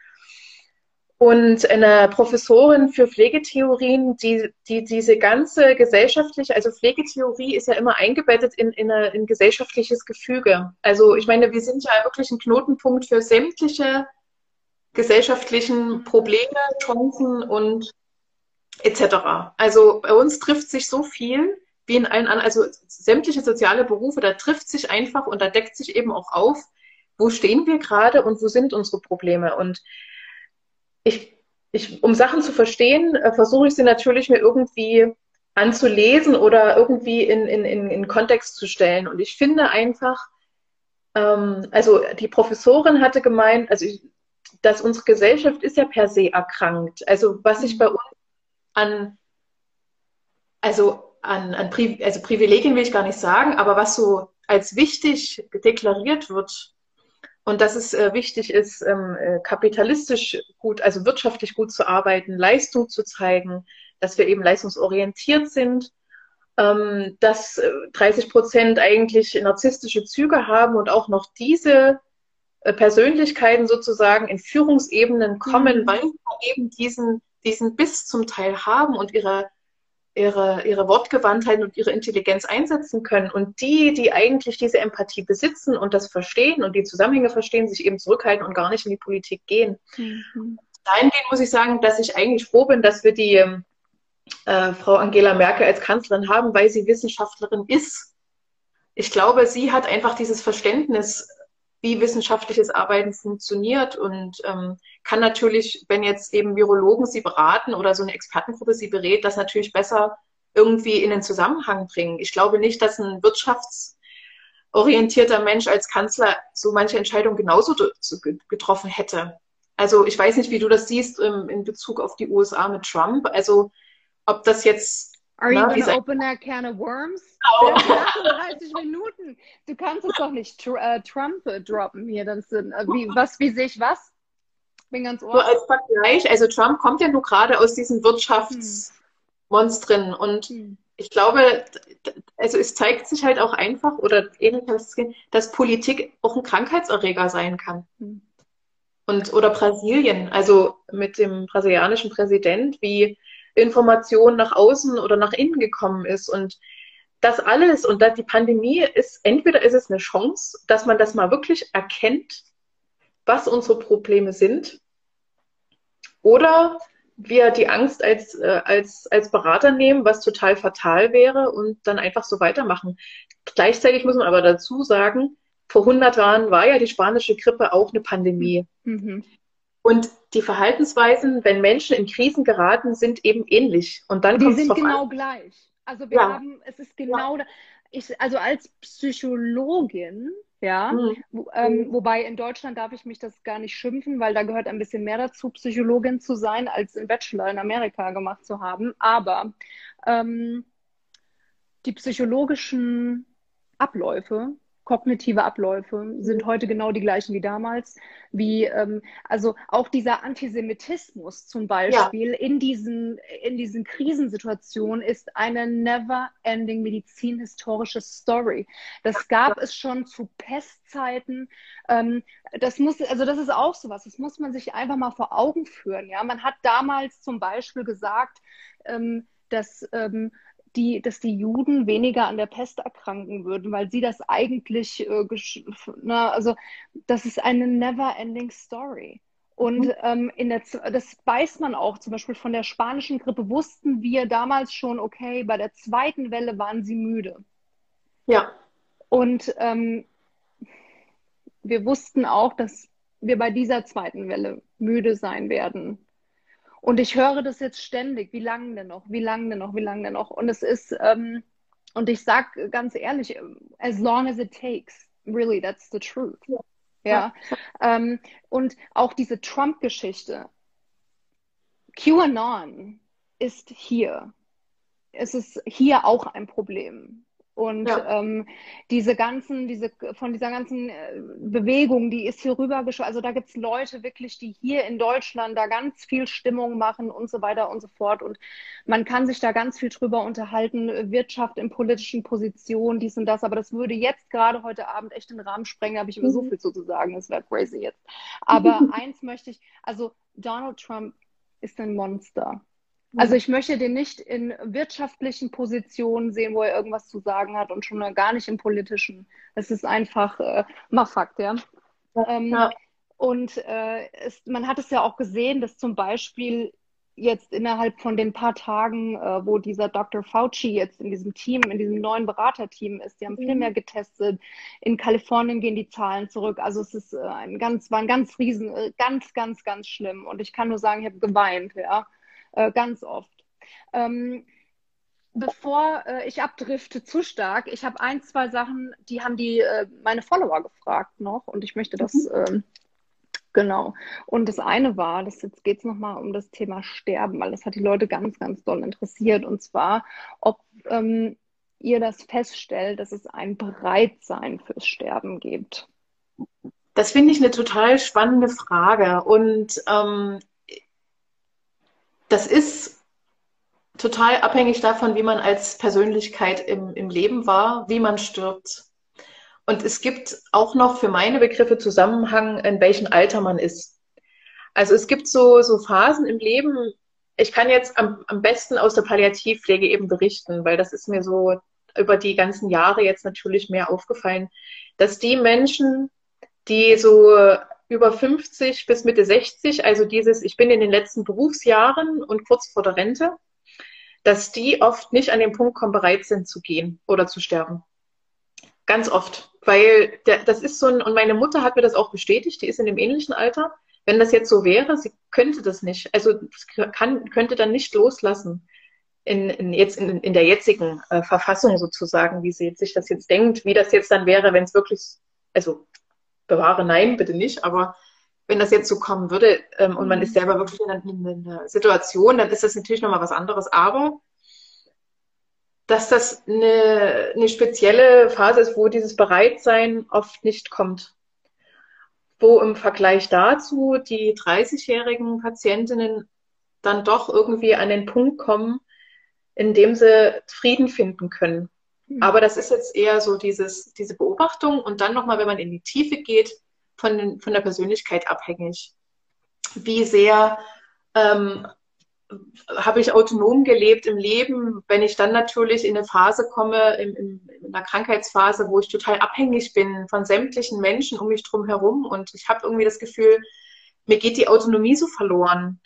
und eine Professorin für Pflegetheorien, die, die diese ganze gesellschaftliche, also Pflegetheorie ist ja immer eingebettet in, in, eine, in gesellschaftliches Gefüge. Also ich meine, wir sind ja wirklich ein Knotenpunkt für sämtliche gesellschaftlichen Probleme, Chancen und etc. Also bei uns trifft sich so viel wie in allen anderen, also sämtliche soziale Berufe, da trifft sich einfach und da deckt sich eben auch auf, wo stehen wir gerade und wo sind unsere Probleme. Und ich, ich um Sachen zu verstehen, äh, versuche ich sie natürlich mir irgendwie anzulesen oder irgendwie in, in, in, in Kontext zu stellen. Und ich finde einfach, ähm, also die Professorin hatte gemeint, also ich, dass unsere Gesellschaft ist ja per se erkrankt. Also was sich bei uns an, also an, an Pri also Privilegien will ich gar nicht sagen, aber was so als wichtig deklariert wird und dass es äh, wichtig ist, ähm, äh, kapitalistisch gut, also wirtschaftlich gut zu arbeiten, Leistung zu zeigen, dass wir eben leistungsorientiert sind, ähm, dass 30 äh, Prozent eigentlich narzisstische Züge haben und auch noch diese äh, Persönlichkeiten sozusagen in Führungsebenen kommen, mhm. weil sie eben diesen, diesen Biss zum Teil haben und ihre, ihre, ihre Wortgewandtheit und ihre Intelligenz einsetzen können. Und die, die eigentlich diese Empathie besitzen und das verstehen und die Zusammenhänge verstehen, sich eben zurückhalten und gar nicht in die Politik gehen. Mhm. Dahingehend muss ich sagen, dass ich eigentlich froh bin, dass wir die ähm, äh, Frau Angela Merkel als Kanzlerin haben, weil sie Wissenschaftlerin ist. Ich glaube, sie hat einfach dieses Verständnis, wie wissenschaftliches Arbeiten funktioniert und ähm, kann natürlich, wenn jetzt eben Virologen sie beraten oder so eine Expertengruppe sie berät, das natürlich besser irgendwie in den Zusammenhang bringen. Ich glaube nicht, dass ein wirtschaftsorientierter Mensch als Kanzler so manche Entscheidung genauso getroffen hätte. Also ich weiß nicht, wie du das siehst ähm, in Bezug auf die USA mit Trump. Also ob das jetzt. Are you going to open that can of worms? Oh. 38 Minuten. Du kannst es doch nicht tr uh, Trump äh, droppen hier. Das sind, uh, wie, was, wie sehe ich was? Bin ganz ohr. So als Vergleich, also Trump kommt ja nur gerade aus diesen Wirtschaftsmonstren hm. und hm. ich glaube, also es zeigt sich halt auch einfach, oder ähnlich dass Politik auch ein Krankheitserreger sein kann. Hm. Und, oder Brasilien, also mit dem brasilianischen Präsident, wie Information nach außen oder nach innen gekommen ist. Und das alles und die Pandemie ist, entweder ist es eine Chance, dass man das mal wirklich erkennt, was unsere Probleme sind, oder wir die Angst als, äh, als, als Berater nehmen, was total fatal wäre und dann einfach so weitermachen. Gleichzeitig muss man aber dazu sagen, vor 100 Jahren war ja die spanische Grippe auch eine Pandemie. Mhm. Und die Verhaltensweisen, wenn Menschen in Krisen geraten, sind eben ähnlich. Und dann die sind genau an. gleich. Also wir ja. haben, es ist genau, ja. ich, also als Psychologin, ja, mhm. wo, ähm, mhm. wobei in Deutschland darf ich mich das gar nicht schimpfen, weil da gehört ein bisschen mehr dazu, Psychologin zu sein, als einen Bachelor in Amerika gemacht zu haben. Aber ähm, die psychologischen Abläufe kognitive Abläufe sind heute genau die gleichen wie damals. Wie, ähm, also auch dieser Antisemitismus zum Beispiel ja. in, diesen, in diesen Krisensituationen ist eine never-ending medizinhistorische Story. Das gab es schon zu Pestzeiten. Ähm, das muss, also das ist auch sowas. Das muss man sich einfach mal vor Augen führen. Ja, man hat damals zum Beispiel gesagt, ähm, dass ähm, die, dass die Juden weniger an der Pest erkranken würden, weil sie das eigentlich, äh, na, also das ist eine never-ending Story. Und mhm. ähm, in der, das weiß man auch, zum Beispiel von der spanischen Grippe wussten wir damals schon, okay, bei der zweiten Welle waren sie müde. Ja. Und ähm, wir wussten auch, dass wir bei dieser zweiten Welle müde sein werden. Und ich höre das jetzt ständig, wie lange denn noch, wie lange denn noch, wie lange denn noch. Und es ist, ähm, und ich sag ganz ehrlich, as long as it takes, really, that's the truth. Ja. ja. Ähm, und auch diese Trump-Geschichte. QAnon ist hier. Es ist hier auch ein Problem. Und ja. ähm, diese ganzen, diese, von dieser ganzen äh, Bewegung, die ist hier rübergeschoben. Also da gibt es Leute wirklich, die hier in Deutschland da ganz viel Stimmung machen und so weiter und so fort. Und man kann sich da ganz viel drüber unterhalten, Wirtschaft in politischen Positionen, dies und das. Aber das würde jetzt gerade heute Abend echt den Rahmen sprengen, da habe ich immer mhm. so viel zu sagen. Das wäre crazy jetzt. Aber eins möchte ich, also Donald Trump ist ein Monster. Also ich möchte den nicht in wirtschaftlichen Positionen sehen, wo er irgendwas zu sagen hat und schon gar nicht im politischen. Es ist einfach äh, mal Fakt, ja. Ähm, ja. Und äh, es, man hat es ja auch gesehen, dass zum Beispiel jetzt innerhalb von den paar Tagen, äh, wo dieser Dr. Fauci jetzt in diesem Team, in diesem neuen Beraterteam ist, die haben viel mhm. mehr getestet. In Kalifornien gehen die Zahlen zurück. Also es ist äh, ein ganz, war ein ganz riesen, äh, ganz, ganz, ganz schlimm. Und ich kann nur sagen, ich habe geweint, ja äh, ganz oft. Ähm, bevor äh, ich abdrifte zu stark, ich habe ein, zwei Sachen, die haben die äh, meine Follower gefragt noch und ich möchte das mhm. Genau. Und das eine war, das jetzt geht es nochmal um das Thema Sterben, weil das hat die Leute ganz, ganz doll interessiert. Und zwar, ob ähm, ihr das feststellt, dass es ein Bereitsein fürs Sterben gibt. Das finde ich eine total spannende Frage. Und ähm, das ist total abhängig davon, wie man als Persönlichkeit im, im Leben war, wie man stirbt. Und es gibt auch noch für meine Begriffe Zusammenhang, in welchem Alter man ist. Also es gibt so, so Phasen im Leben, ich kann jetzt am, am besten aus der Palliativpflege eben berichten, weil das ist mir so über die ganzen Jahre jetzt natürlich mehr aufgefallen, dass die Menschen, die so über 50 bis Mitte 60, also dieses, ich bin in den letzten Berufsjahren und kurz vor der Rente, dass die oft nicht an den Punkt kommen, bereit sind zu gehen oder zu sterben. Ganz oft. Weil der, das ist so ein, und meine Mutter hat mir das auch bestätigt, die ist in dem ähnlichen Alter. Wenn das jetzt so wäre, sie könnte das nicht. Also kann, könnte dann nicht loslassen. In, in, jetzt in, in der jetzigen äh, Verfassung sozusagen, wie sie sich das jetzt denkt, wie das jetzt dann wäre, wenn es wirklich, also bewahre, nein, bitte nicht, aber wenn das jetzt so kommen würde ähm, und man ist selber wirklich in einer, in einer Situation, dann ist das natürlich nochmal was anderes. Aber dass das eine, eine spezielle Phase ist, wo dieses Bereitsein oft nicht kommt. Wo im Vergleich dazu die 30-jährigen Patientinnen dann doch irgendwie an den Punkt kommen, in dem sie Frieden finden können. Mhm. Aber das ist jetzt eher so dieses, diese Beobachtung und dann nochmal, wenn man in die Tiefe geht, von, den, von der Persönlichkeit abhängig. Wie sehr ähm, habe ich autonom gelebt im Leben, wenn ich dann natürlich in eine Phase komme, in, in, in einer Krankheitsphase, wo ich total abhängig bin von sämtlichen Menschen um mich drum herum und ich habe irgendwie das Gefühl, mir geht die Autonomie so verloren.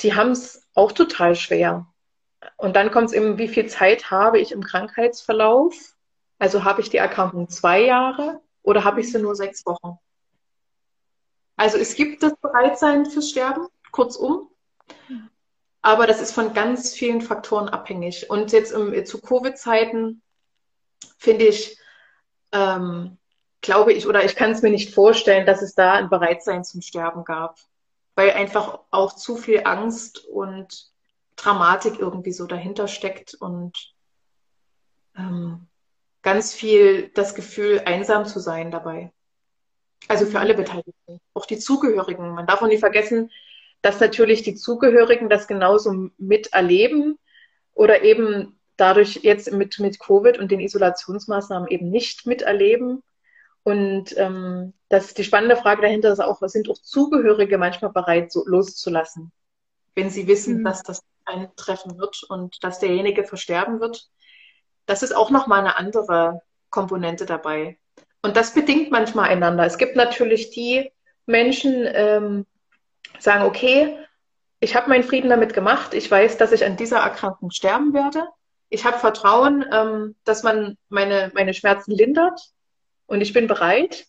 Die haben es auch total schwer. Und dann kommt es eben, wie viel Zeit habe ich im Krankheitsverlauf? Also habe ich die Erkrankung zwei Jahre oder habe ich sie nur sechs Wochen? Also es gibt das Bereitsein fürs Sterben, kurzum. Aber das ist von ganz vielen Faktoren abhängig. Und jetzt im, zu Covid-Zeiten finde ich, ähm, glaube ich, oder ich kann es mir nicht vorstellen, dass es da ein Bereitsein zum Sterben gab. Weil einfach auch zu viel Angst und Dramatik irgendwie so dahinter steckt und ähm, ganz viel das Gefühl, einsam zu sein dabei. Also für alle Beteiligten, auch die Zugehörigen. Man darf auch nicht vergessen, dass natürlich die Zugehörigen das genauso miterleben oder eben dadurch jetzt mit, mit Covid und den Isolationsmaßnahmen eben nicht miterleben. Und ähm, das die spannende Frage dahinter ist auch, sind auch Zugehörige manchmal bereit, so loszulassen, wenn sie wissen, mhm. dass das eintreffen wird und dass derjenige versterben wird. Das ist auch nochmal eine andere Komponente dabei. Und das bedingt manchmal einander. Es gibt natürlich die Menschen, ähm, sagen, okay, ich habe meinen Frieden damit gemacht, ich weiß, dass ich an dieser Erkrankung sterben werde. Ich habe Vertrauen, ähm, dass man meine, meine Schmerzen lindert und ich bin bereit.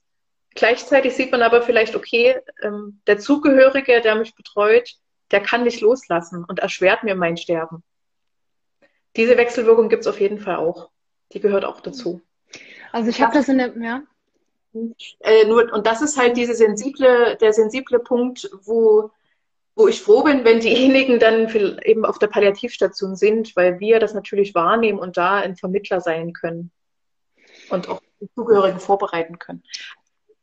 Gleichzeitig sieht man aber vielleicht, okay, ähm, der Zugehörige, der mich betreut, der kann nicht loslassen und erschwert mir mein Sterben. Diese Wechselwirkung gibt es auf jeden Fall auch. Die gehört auch dazu. Also ich habe das in der, ja. Äh, nur, und das ist halt diese sensible, der sensible Punkt, wo, wo ich froh bin, wenn diejenigen dann eben auf der Palliativstation sind, weil wir das natürlich wahrnehmen und da ein Vermittler sein können und auch die Zugehörigen vorbereiten können.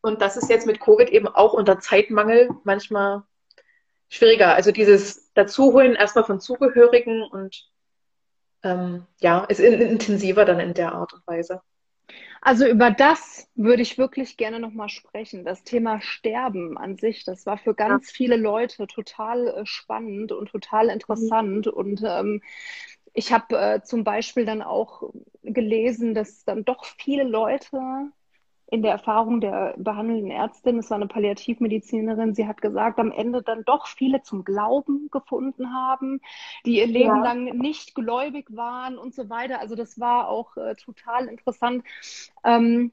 Und das ist jetzt mit Covid eben auch unter Zeitmangel manchmal schwieriger. Also dieses Dazuholen erstmal von Zugehörigen und ähm, ja, ist intensiver dann in der Art und Weise. Also über das würde ich wirklich gerne nochmal sprechen. Das Thema Sterben an sich, das war für ganz viele Leute total äh, spannend und total interessant. Mhm. Und ähm, ich habe äh, zum Beispiel dann auch gelesen, dass dann doch viele Leute in der Erfahrung der behandelnden Ärztin, es war eine Palliativmedizinerin, sie hat gesagt, am Ende dann doch viele zum Glauben gefunden haben, die ihr Leben ja. lang nicht gläubig waren und so weiter. Also das war auch äh, total interessant. Ähm,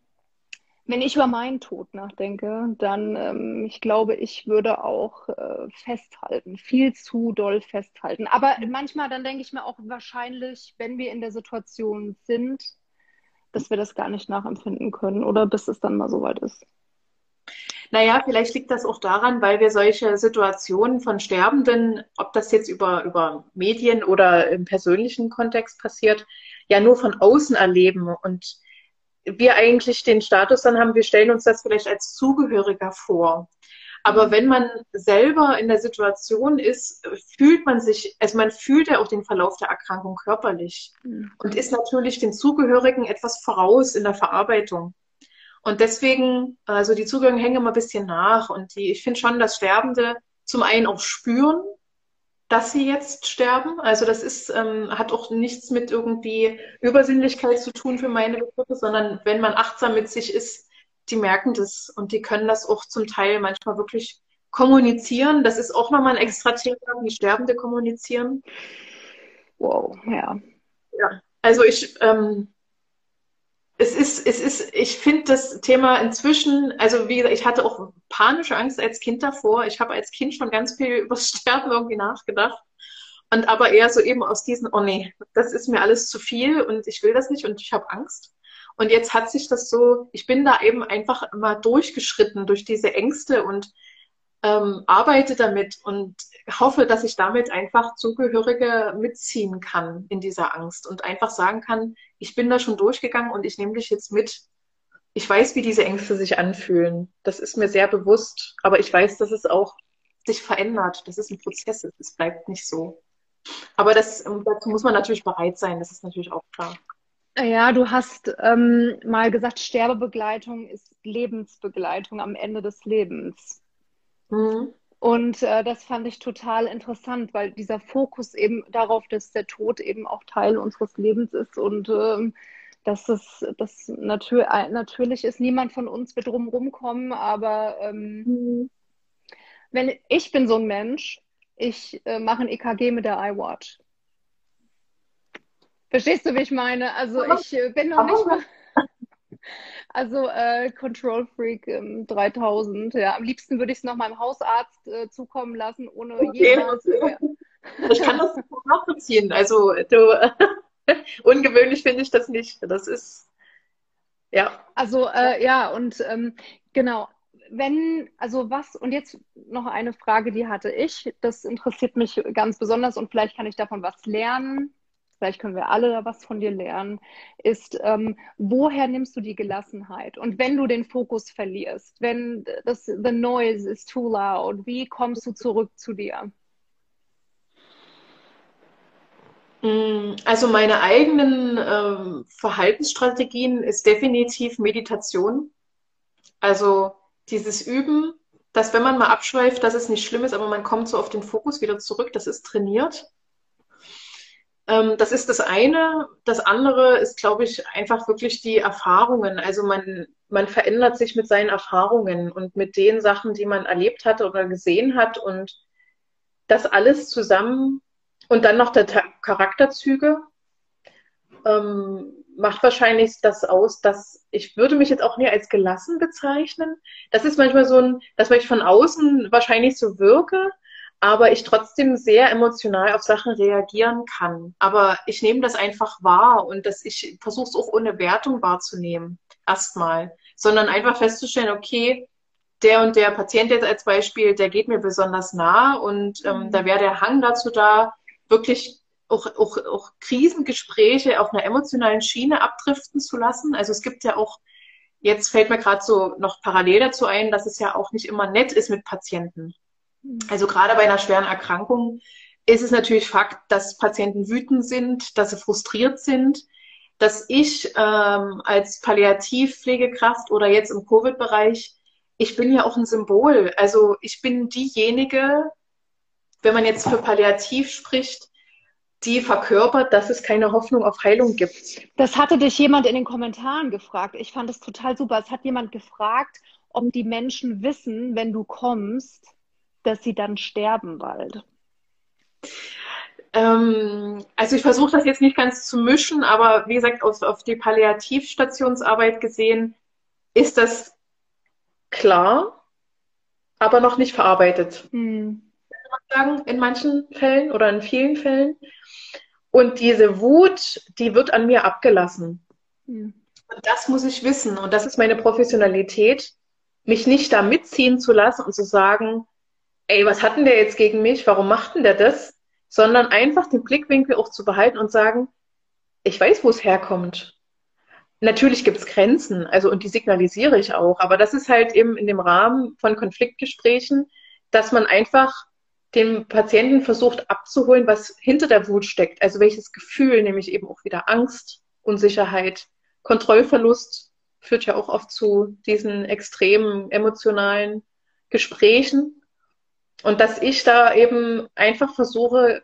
wenn ich über meinen Tod nachdenke, dann, ähm, ich glaube, ich würde auch äh, festhalten, viel zu doll festhalten. Aber manchmal dann denke ich mir auch wahrscheinlich, wenn wir in der Situation sind, dass wir das gar nicht nachempfinden können oder bis es dann mal soweit ist? Naja, vielleicht liegt das auch daran, weil wir solche Situationen von Sterbenden, ob das jetzt über, über Medien oder im persönlichen Kontext passiert, ja nur von außen erleben und wir eigentlich den Status dann haben, wir stellen uns das vielleicht als Zugehöriger vor. Aber wenn man selber in der Situation ist, fühlt man sich, also man fühlt ja auch den Verlauf der Erkrankung körperlich mhm. und ist natürlich den Zugehörigen etwas voraus in der Verarbeitung. Und deswegen, also die Zugehörigen hängen immer ein bisschen nach und die, ich finde schon, dass Sterbende zum einen auch spüren, dass sie jetzt sterben. Also das ist, ähm, hat auch nichts mit irgendwie Übersinnlichkeit zu tun für meine Begriffe, sondern wenn man achtsam mit sich ist, die merken das und die können das auch zum Teil manchmal wirklich kommunizieren. Das ist auch nochmal ein extra Thema, wie Sterbende kommunizieren. Wow, ja. Ja, also ich, ähm, es ist, es ist, ich finde das Thema inzwischen, also wie gesagt, ich hatte auch panische Angst als Kind davor. Ich habe als Kind schon ganz viel über Sterben irgendwie nachgedacht. Und aber eher so eben aus diesen, oh nee, das ist mir alles zu viel und ich will das nicht und ich habe Angst. Und jetzt hat sich das so, ich bin da eben einfach immer durchgeschritten durch diese Ängste und ähm, arbeite damit und hoffe, dass ich damit einfach Zugehörige mitziehen kann in dieser Angst und einfach sagen kann, ich bin da schon durchgegangen und ich nehme dich jetzt mit. Ich weiß, wie diese Ängste sich anfühlen. Das ist mir sehr bewusst, aber ich weiß, dass es auch sich verändert, dass es ein Prozess ist. Es bleibt nicht so. Aber das, dazu muss man natürlich bereit sein, das ist natürlich auch klar. Ja, du hast ähm, mal gesagt, Sterbebegleitung ist Lebensbegleitung am Ende des Lebens. Mhm. Und äh, das fand ich total interessant, weil dieser Fokus eben darauf, dass der Tod eben auch Teil unseres Lebens ist und ähm, dass es das natür äh, natürlich ist. Niemand von uns wird drumherum kommen, aber ähm, mhm. wenn ich bin so ein Mensch, ich äh, mache ein EKG mit der iWatch. Verstehst du, wie ich meine? Also ich äh, bin noch nicht mal. Also äh, Control Freak ähm, 3000. Ja, am liebsten würde ich es noch meinem Hausarzt äh, zukommen lassen, ohne okay. jemals. Äh, ich kann das nachvollziehen. Also du, ungewöhnlich finde ich das nicht. Das ist ja. Also äh, ja und ähm, genau. Wenn, also was, und jetzt noch eine Frage, die hatte ich, das interessiert mich ganz besonders und vielleicht kann ich davon was lernen vielleicht können wir alle da was von dir lernen, ist, ähm, woher nimmst du die Gelassenheit? Und wenn du den Fokus verlierst, wenn das the noise is too loud, wie kommst du zurück zu dir? Mm, also meine eigenen ähm, Verhaltensstrategien ist definitiv Meditation. Also dieses Üben, dass wenn man mal abschweift, dass es nicht schlimm ist, aber man kommt so auf den Fokus wieder zurück, das ist trainiert. Ähm, das ist das eine. Das andere ist, glaube ich, einfach wirklich die Erfahrungen. Also man, man verändert sich mit seinen Erfahrungen und mit den Sachen, die man erlebt hat oder gesehen hat und das alles zusammen und dann noch der Charakterzüge ähm, macht wahrscheinlich das aus, dass ich würde mich jetzt auch nie als gelassen bezeichnen. Das ist manchmal so ein, dass ich von außen wahrscheinlich so wirke, aber ich trotzdem sehr emotional auf Sachen reagieren kann. Aber ich nehme das einfach wahr und dass ich versuche es auch ohne Wertung wahrzunehmen, erstmal, sondern einfach festzustellen, okay, der und der Patient jetzt als Beispiel, der geht mir besonders nah und ähm, mhm. da wäre der Hang dazu da, wirklich auch, auch, auch Krisengespräche auf einer emotionalen Schiene abdriften zu lassen. Also es gibt ja auch, jetzt fällt mir gerade so noch parallel dazu ein, dass es ja auch nicht immer nett ist mit Patienten. Also gerade bei einer schweren Erkrankung ist es natürlich Fakt, dass Patienten wütend sind, dass sie frustriert sind, dass ich ähm, als Palliativpflegekraft oder jetzt im Covid-Bereich, ich bin ja auch ein Symbol. Also ich bin diejenige, wenn man jetzt für Palliativ spricht, die verkörpert, dass es keine Hoffnung auf Heilung gibt. Das hatte dich jemand in den Kommentaren gefragt. Ich fand es total super. Es hat jemand gefragt, ob die Menschen wissen, wenn du kommst, dass sie dann sterben bald? Ähm, also ich versuche das jetzt nicht ganz zu mischen, aber wie gesagt, auf, auf die Palliativstationsarbeit gesehen, ist das klar, aber noch nicht verarbeitet. Hm. Sagen, in manchen Fällen oder in vielen Fällen. Und diese Wut, die wird an mir abgelassen. Hm. Und das muss ich wissen. Und das ist meine Professionalität, mich nicht da mitziehen zu lassen und zu sagen, ey, was hat denn der jetzt gegen mich? Warum macht denn der das? Sondern einfach den Blickwinkel auch zu behalten und sagen, ich weiß, wo es herkommt. Natürlich gibt es Grenzen, also und die signalisiere ich auch, aber das ist halt eben in dem Rahmen von Konfliktgesprächen, dass man einfach den Patienten versucht abzuholen, was hinter der Wut steckt. Also welches Gefühl, nämlich eben auch wieder Angst, Unsicherheit, Kontrollverlust führt ja auch oft zu diesen extremen emotionalen Gesprächen. Und dass ich da eben einfach versuche,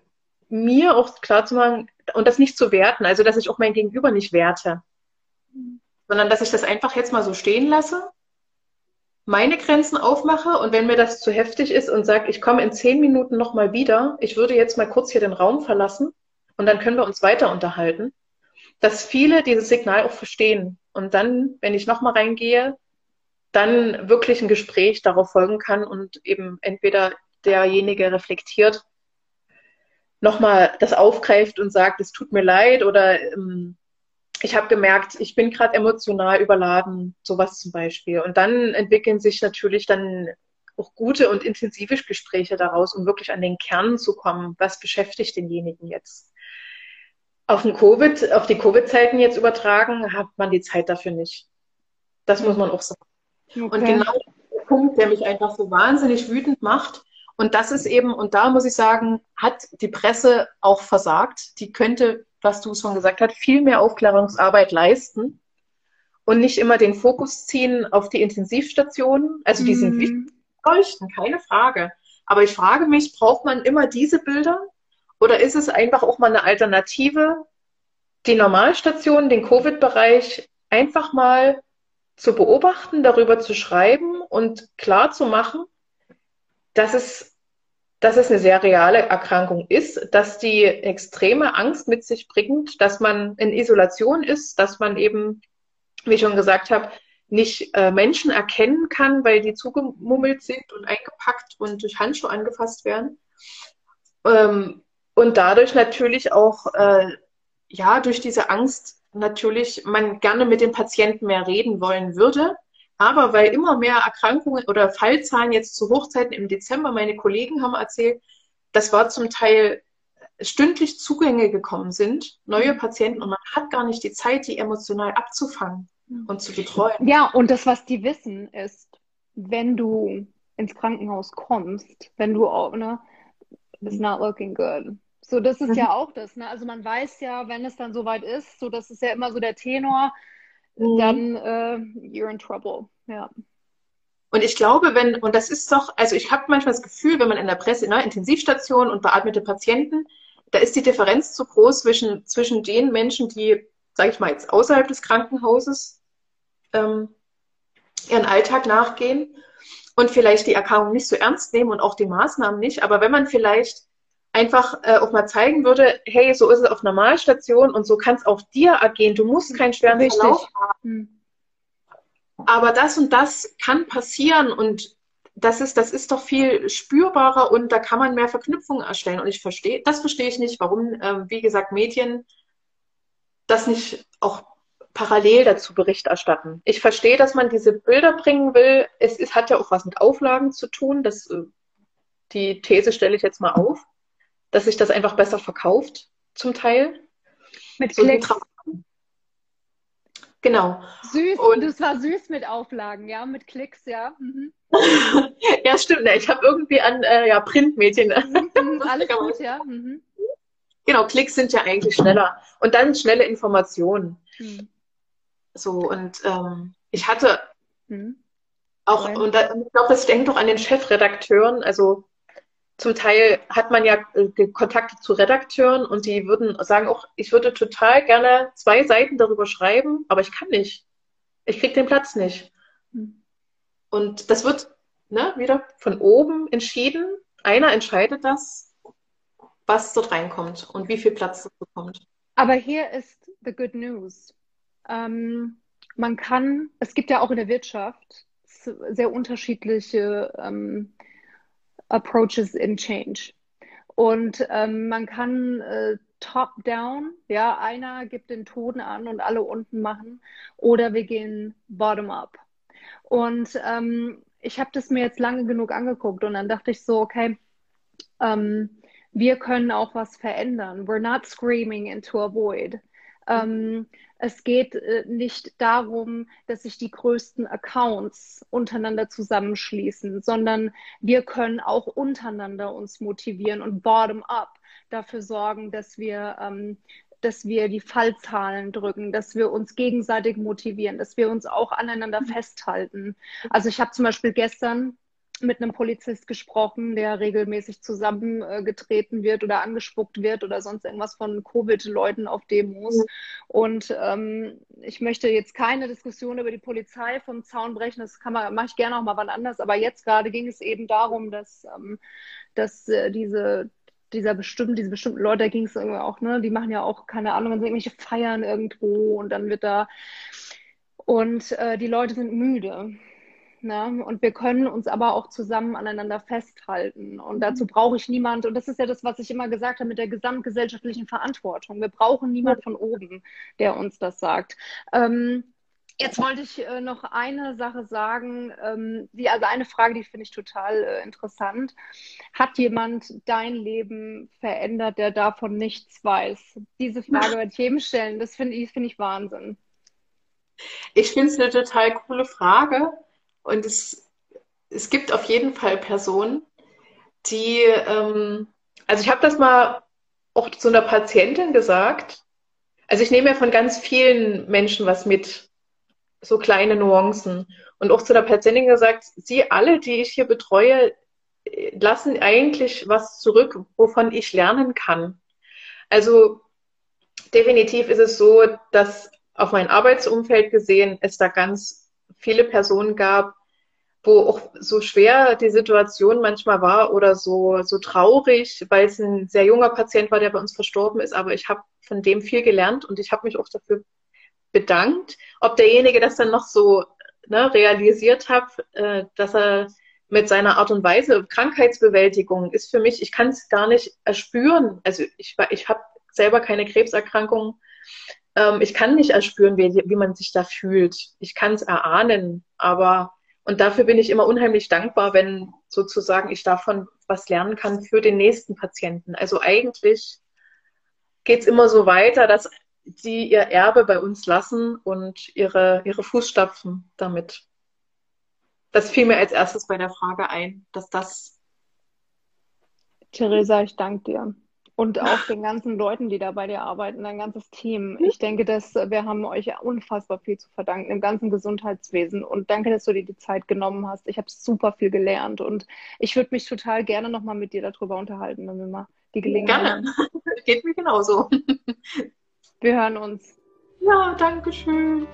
mir auch klar zu machen und das nicht zu werten, also dass ich auch mein Gegenüber nicht werte, sondern dass ich das einfach jetzt mal so stehen lasse meine Grenzen aufmache und wenn mir das zu heftig ist und sage, ich komme in zehn Minuten nochmal wieder, ich würde jetzt mal kurz hier den Raum verlassen und dann können wir uns weiter unterhalten, dass viele dieses Signal auch verstehen. Und dann, wenn ich nochmal reingehe, dann wirklich ein Gespräch darauf folgen kann und eben entweder derjenige reflektiert, nochmal das aufgreift und sagt, es tut mir leid oder ähm, ich habe gemerkt, ich bin gerade emotional überladen, sowas zum Beispiel. Und dann entwickeln sich natürlich dann auch gute und intensive Gespräche daraus, um wirklich an den Kern zu kommen. Was beschäftigt denjenigen jetzt? Auf, den COVID, auf die Covid-Zeiten jetzt übertragen, hat man die Zeit dafür nicht. Das muss man auch sagen. Okay. Und genau der Punkt, der mich einfach so wahnsinnig wütend macht, und das ist eben, und da muss ich sagen, hat die Presse auch versagt. Die könnte was du schon gesagt hast, viel mehr Aufklärungsarbeit leisten und nicht immer den Fokus ziehen auf die Intensivstationen. Also die sind mhm. wichtig, leuchten, keine Frage. Aber ich frage mich, braucht man immer diese Bilder oder ist es einfach auch mal eine Alternative, die Normalstation, den Covid-Bereich einfach mal zu beobachten, darüber zu schreiben und klar zu machen, dass es dass es eine sehr reale Erkrankung ist, dass die extreme Angst mit sich bringt, dass man in Isolation ist, dass man eben, wie ich schon gesagt habe, nicht äh, Menschen erkennen kann, weil die zugemummelt sind und eingepackt und durch Handschuhe angefasst werden. Ähm, und dadurch natürlich auch, äh, ja, durch diese Angst natürlich man gerne mit den Patienten mehr reden wollen würde, aber weil immer mehr Erkrankungen oder Fallzahlen jetzt zu Hochzeiten im Dezember, meine Kollegen haben erzählt, das war zum Teil stündlich Zugänge gekommen sind, neue Patienten, und man hat gar nicht die Zeit, die emotional abzufangen und zu betreuen. Ja, und das, was die wissen, ist, wenn du ins Krankenhaus kommst, wenn du auch, ne, it's not looking good. So, das ist ja mhm. auch das, ne? Also man weiß ja, wenn es dann soweit ist, so das ist ja immer so der Tenor, mhm. dann äh, you're in trouble. Ja. Und ich glaube, wenn, und das ist doch, also ich habe manchmal das Gefühl, wenn man in der Presse, in einer Intensivstation und beatmete Patienten, da ist die Differenz zu groß zwischen, zwischen den Menschen, die, sage ich mal jetzt, außerhalb des Krankenhauses ähm, ihren Alltag nachgehen und vielleicht die Erkrankung nicht so ernst nehmen und auch die Maßnahmen nicht. Aber wenn man vielleicht einfach äh, auch mal zeigen würde, hey, so ist es auf Normalstation und so kann es auch dir ergehen. Du musst keinen schweren Richtig. Verlauf haben. Hm. Aber das und das kann passieren und das ist, das ist doch viel spürbarer und da kann man mehr Verknüpfungen erstellen. Und ich verstehe, das verstehe ich nicht, warum, äh, wie gesagt, Medien das nicht auch parallel dazu Bericht erstatten. Ich verstehe, dass man diese Bilder bringen will. Es ist, hat ja auch was mit Auflagen zu tun. Das, äh, die These stelle ich jetzt mal auf dass sich das einfach besser verkauft, zum Teil. Mit so Klicks. Genau. Süß, und das war süß mit Auflagen, ja, mit Klicks, ja. Mhm. ja, stimmt. Ne? Ich habe irgendwie an äh, ja, Printmedien. Mhm, mhm alles gut, ja. Mhm. Genau, Klicks sind ja eigentlich schneller. Und dann schnelle Informationen. Mhm. So, und ähm, ich hatte mhm. auch, und, da, und ich glaube, das denkt doch an den Chefredakteuren, also zum Teil hat man ja äh, Kontakte zu Redakteuren und die würden sagen auch, ich würde total gerne zwei Seiten darüber schreiben, aber ich kann nicht. Ich kriege den Platz nicht. Hm. Und das wird ne, wieder von oben entschieden. Einer entscheidet das, was dort reinkommt und wie viel Platz das bekommt. Aber hier ist the good news. Ähm, man kann, es gibt ja auch in der Wirtschaft sehr unterschiedliche ähm, Approaches in Change. Und ähm, man kann äh, top-down, ja, einer gibt den Ton an und alle unten machen, oder wir gehen bottom-up. Und ähm, ich habe das mir jetzt lange genug angeguckt und dann dachte ich so, okay, ähm, wir können auch was verändern. We're not screaming into a void. Ähm, es geht äh, nicht darum, dass sich die größten Accounts untereinander zusammenschließen, sondern wir können auch untereinander uns motivieren und bottom-up dafür sorgen, dass wir ähm, dass wir die Fallzahlen drücken, dass wir uns gegenseitig motivieren, dass wir uns auch aneinander festhalten. Also ich habe zum Beispiel gestern mit einem Polizist gesprochen, der regelmäßig zusammengetreten wird oder angespuckt wird oder sonst irgendwas von Covid-Leuten auf Demos. Und ähm, ich möchte jetzt keine Diskussion über die Polizei vom Zaun brechen, das kann man, mache ich gerne auch mal wann anders. Aber jetzt gerade ging es eben darum, dass, ähm, dass äh, diese dieser bestimmten, diese bestimmten Leute, da ging es irgendwie auch, ne, die machen ja auch, keine Ahnung, dann irgendwelche Feiern irgendwo und dann wird da und äh, die Leute sind müde. Ne? Und wir können uns aber auch zusammen aneinander festhalten. Und dazu brauche ich niemand, und das ist ja das, was ich immer gesagt habe mit der gesamtgesellschaftlichen Verantwortung. Wir brauchen niemand von oben, der uns das sagt. Ähm, Jetzt wollte ich äh, noch eine Sache sagen, ähm, die, also eine Frage, die finde ich total äh, interessant. Hat jemand dein Leben verändert, der davon nichts weiß? Diese Frage werde ich jedem stellen. Das finde ich, find ich Wahnsinn. Ich finde es eine total coole Frage. Und es, es gibt auf jeden Fall Personen, die, ähm, also ich habe das mal auch zu einer Patientin gesagt. Also ich nehme ja von ganz vielen Menschen was mit, so kleine Nuancen. Und auch zu der Patientin gesagt, Sie alle, die ich hier betreue, lassen eigentlich was zurück, wovon ich lernen kann. Also definitiv ist es so, dass auf mein Arbeitsumfeld gesehen es da ganz viele Personen gab, wo auch so schwer die Situation manchmal war oder so, so traurig, weil es ein sehr junger Patient war, der bei uns verstorben ist. Aber ich habe von dem viel gelernt und ich habe mich auch dafür bedankt. Ob derjenige das dann noch so ne, realisiert hat, äh, dass er mit seiner Art und Weise Krankheitsbewältigung ist für mich, ich kann es gar nicht erspüren. Also ich, ich habe selber keine Krebserkrankung ähm, ich kann nicht erspüren, wie, wie man sich da fühlt. Ich kann es erahnen, aber und dafür bin ich immer unheimlich dankbar, wenn sozusagen ich davon was lernen kann für den nächsten Patienten. Also eigentlich geht es immer so weiter, dass sie ihr Erbe bei uns lassen und ihre, ihre Fußstapfen damit. Das fiel mir als erstes bei der Frage ein, dass das. Theresa, ich danke dir und auch den ganzen Leuten, die da bei dir arbeiten, dein ganzes Team. Ich denke, dass wir haben euch unfassbar viel zu verdanken im ganzen Gesundheitswesen und danke, dass du dir die Zeit genommen hast. Ich habe super viel gelernt und ich würde mich total gerne nochmal mit dir darüber unterhalten, wenn wir mal die Gelegenheit gerne. haben. Gerne, geht mir genauso. Wir hören uns. Ja, danke schön.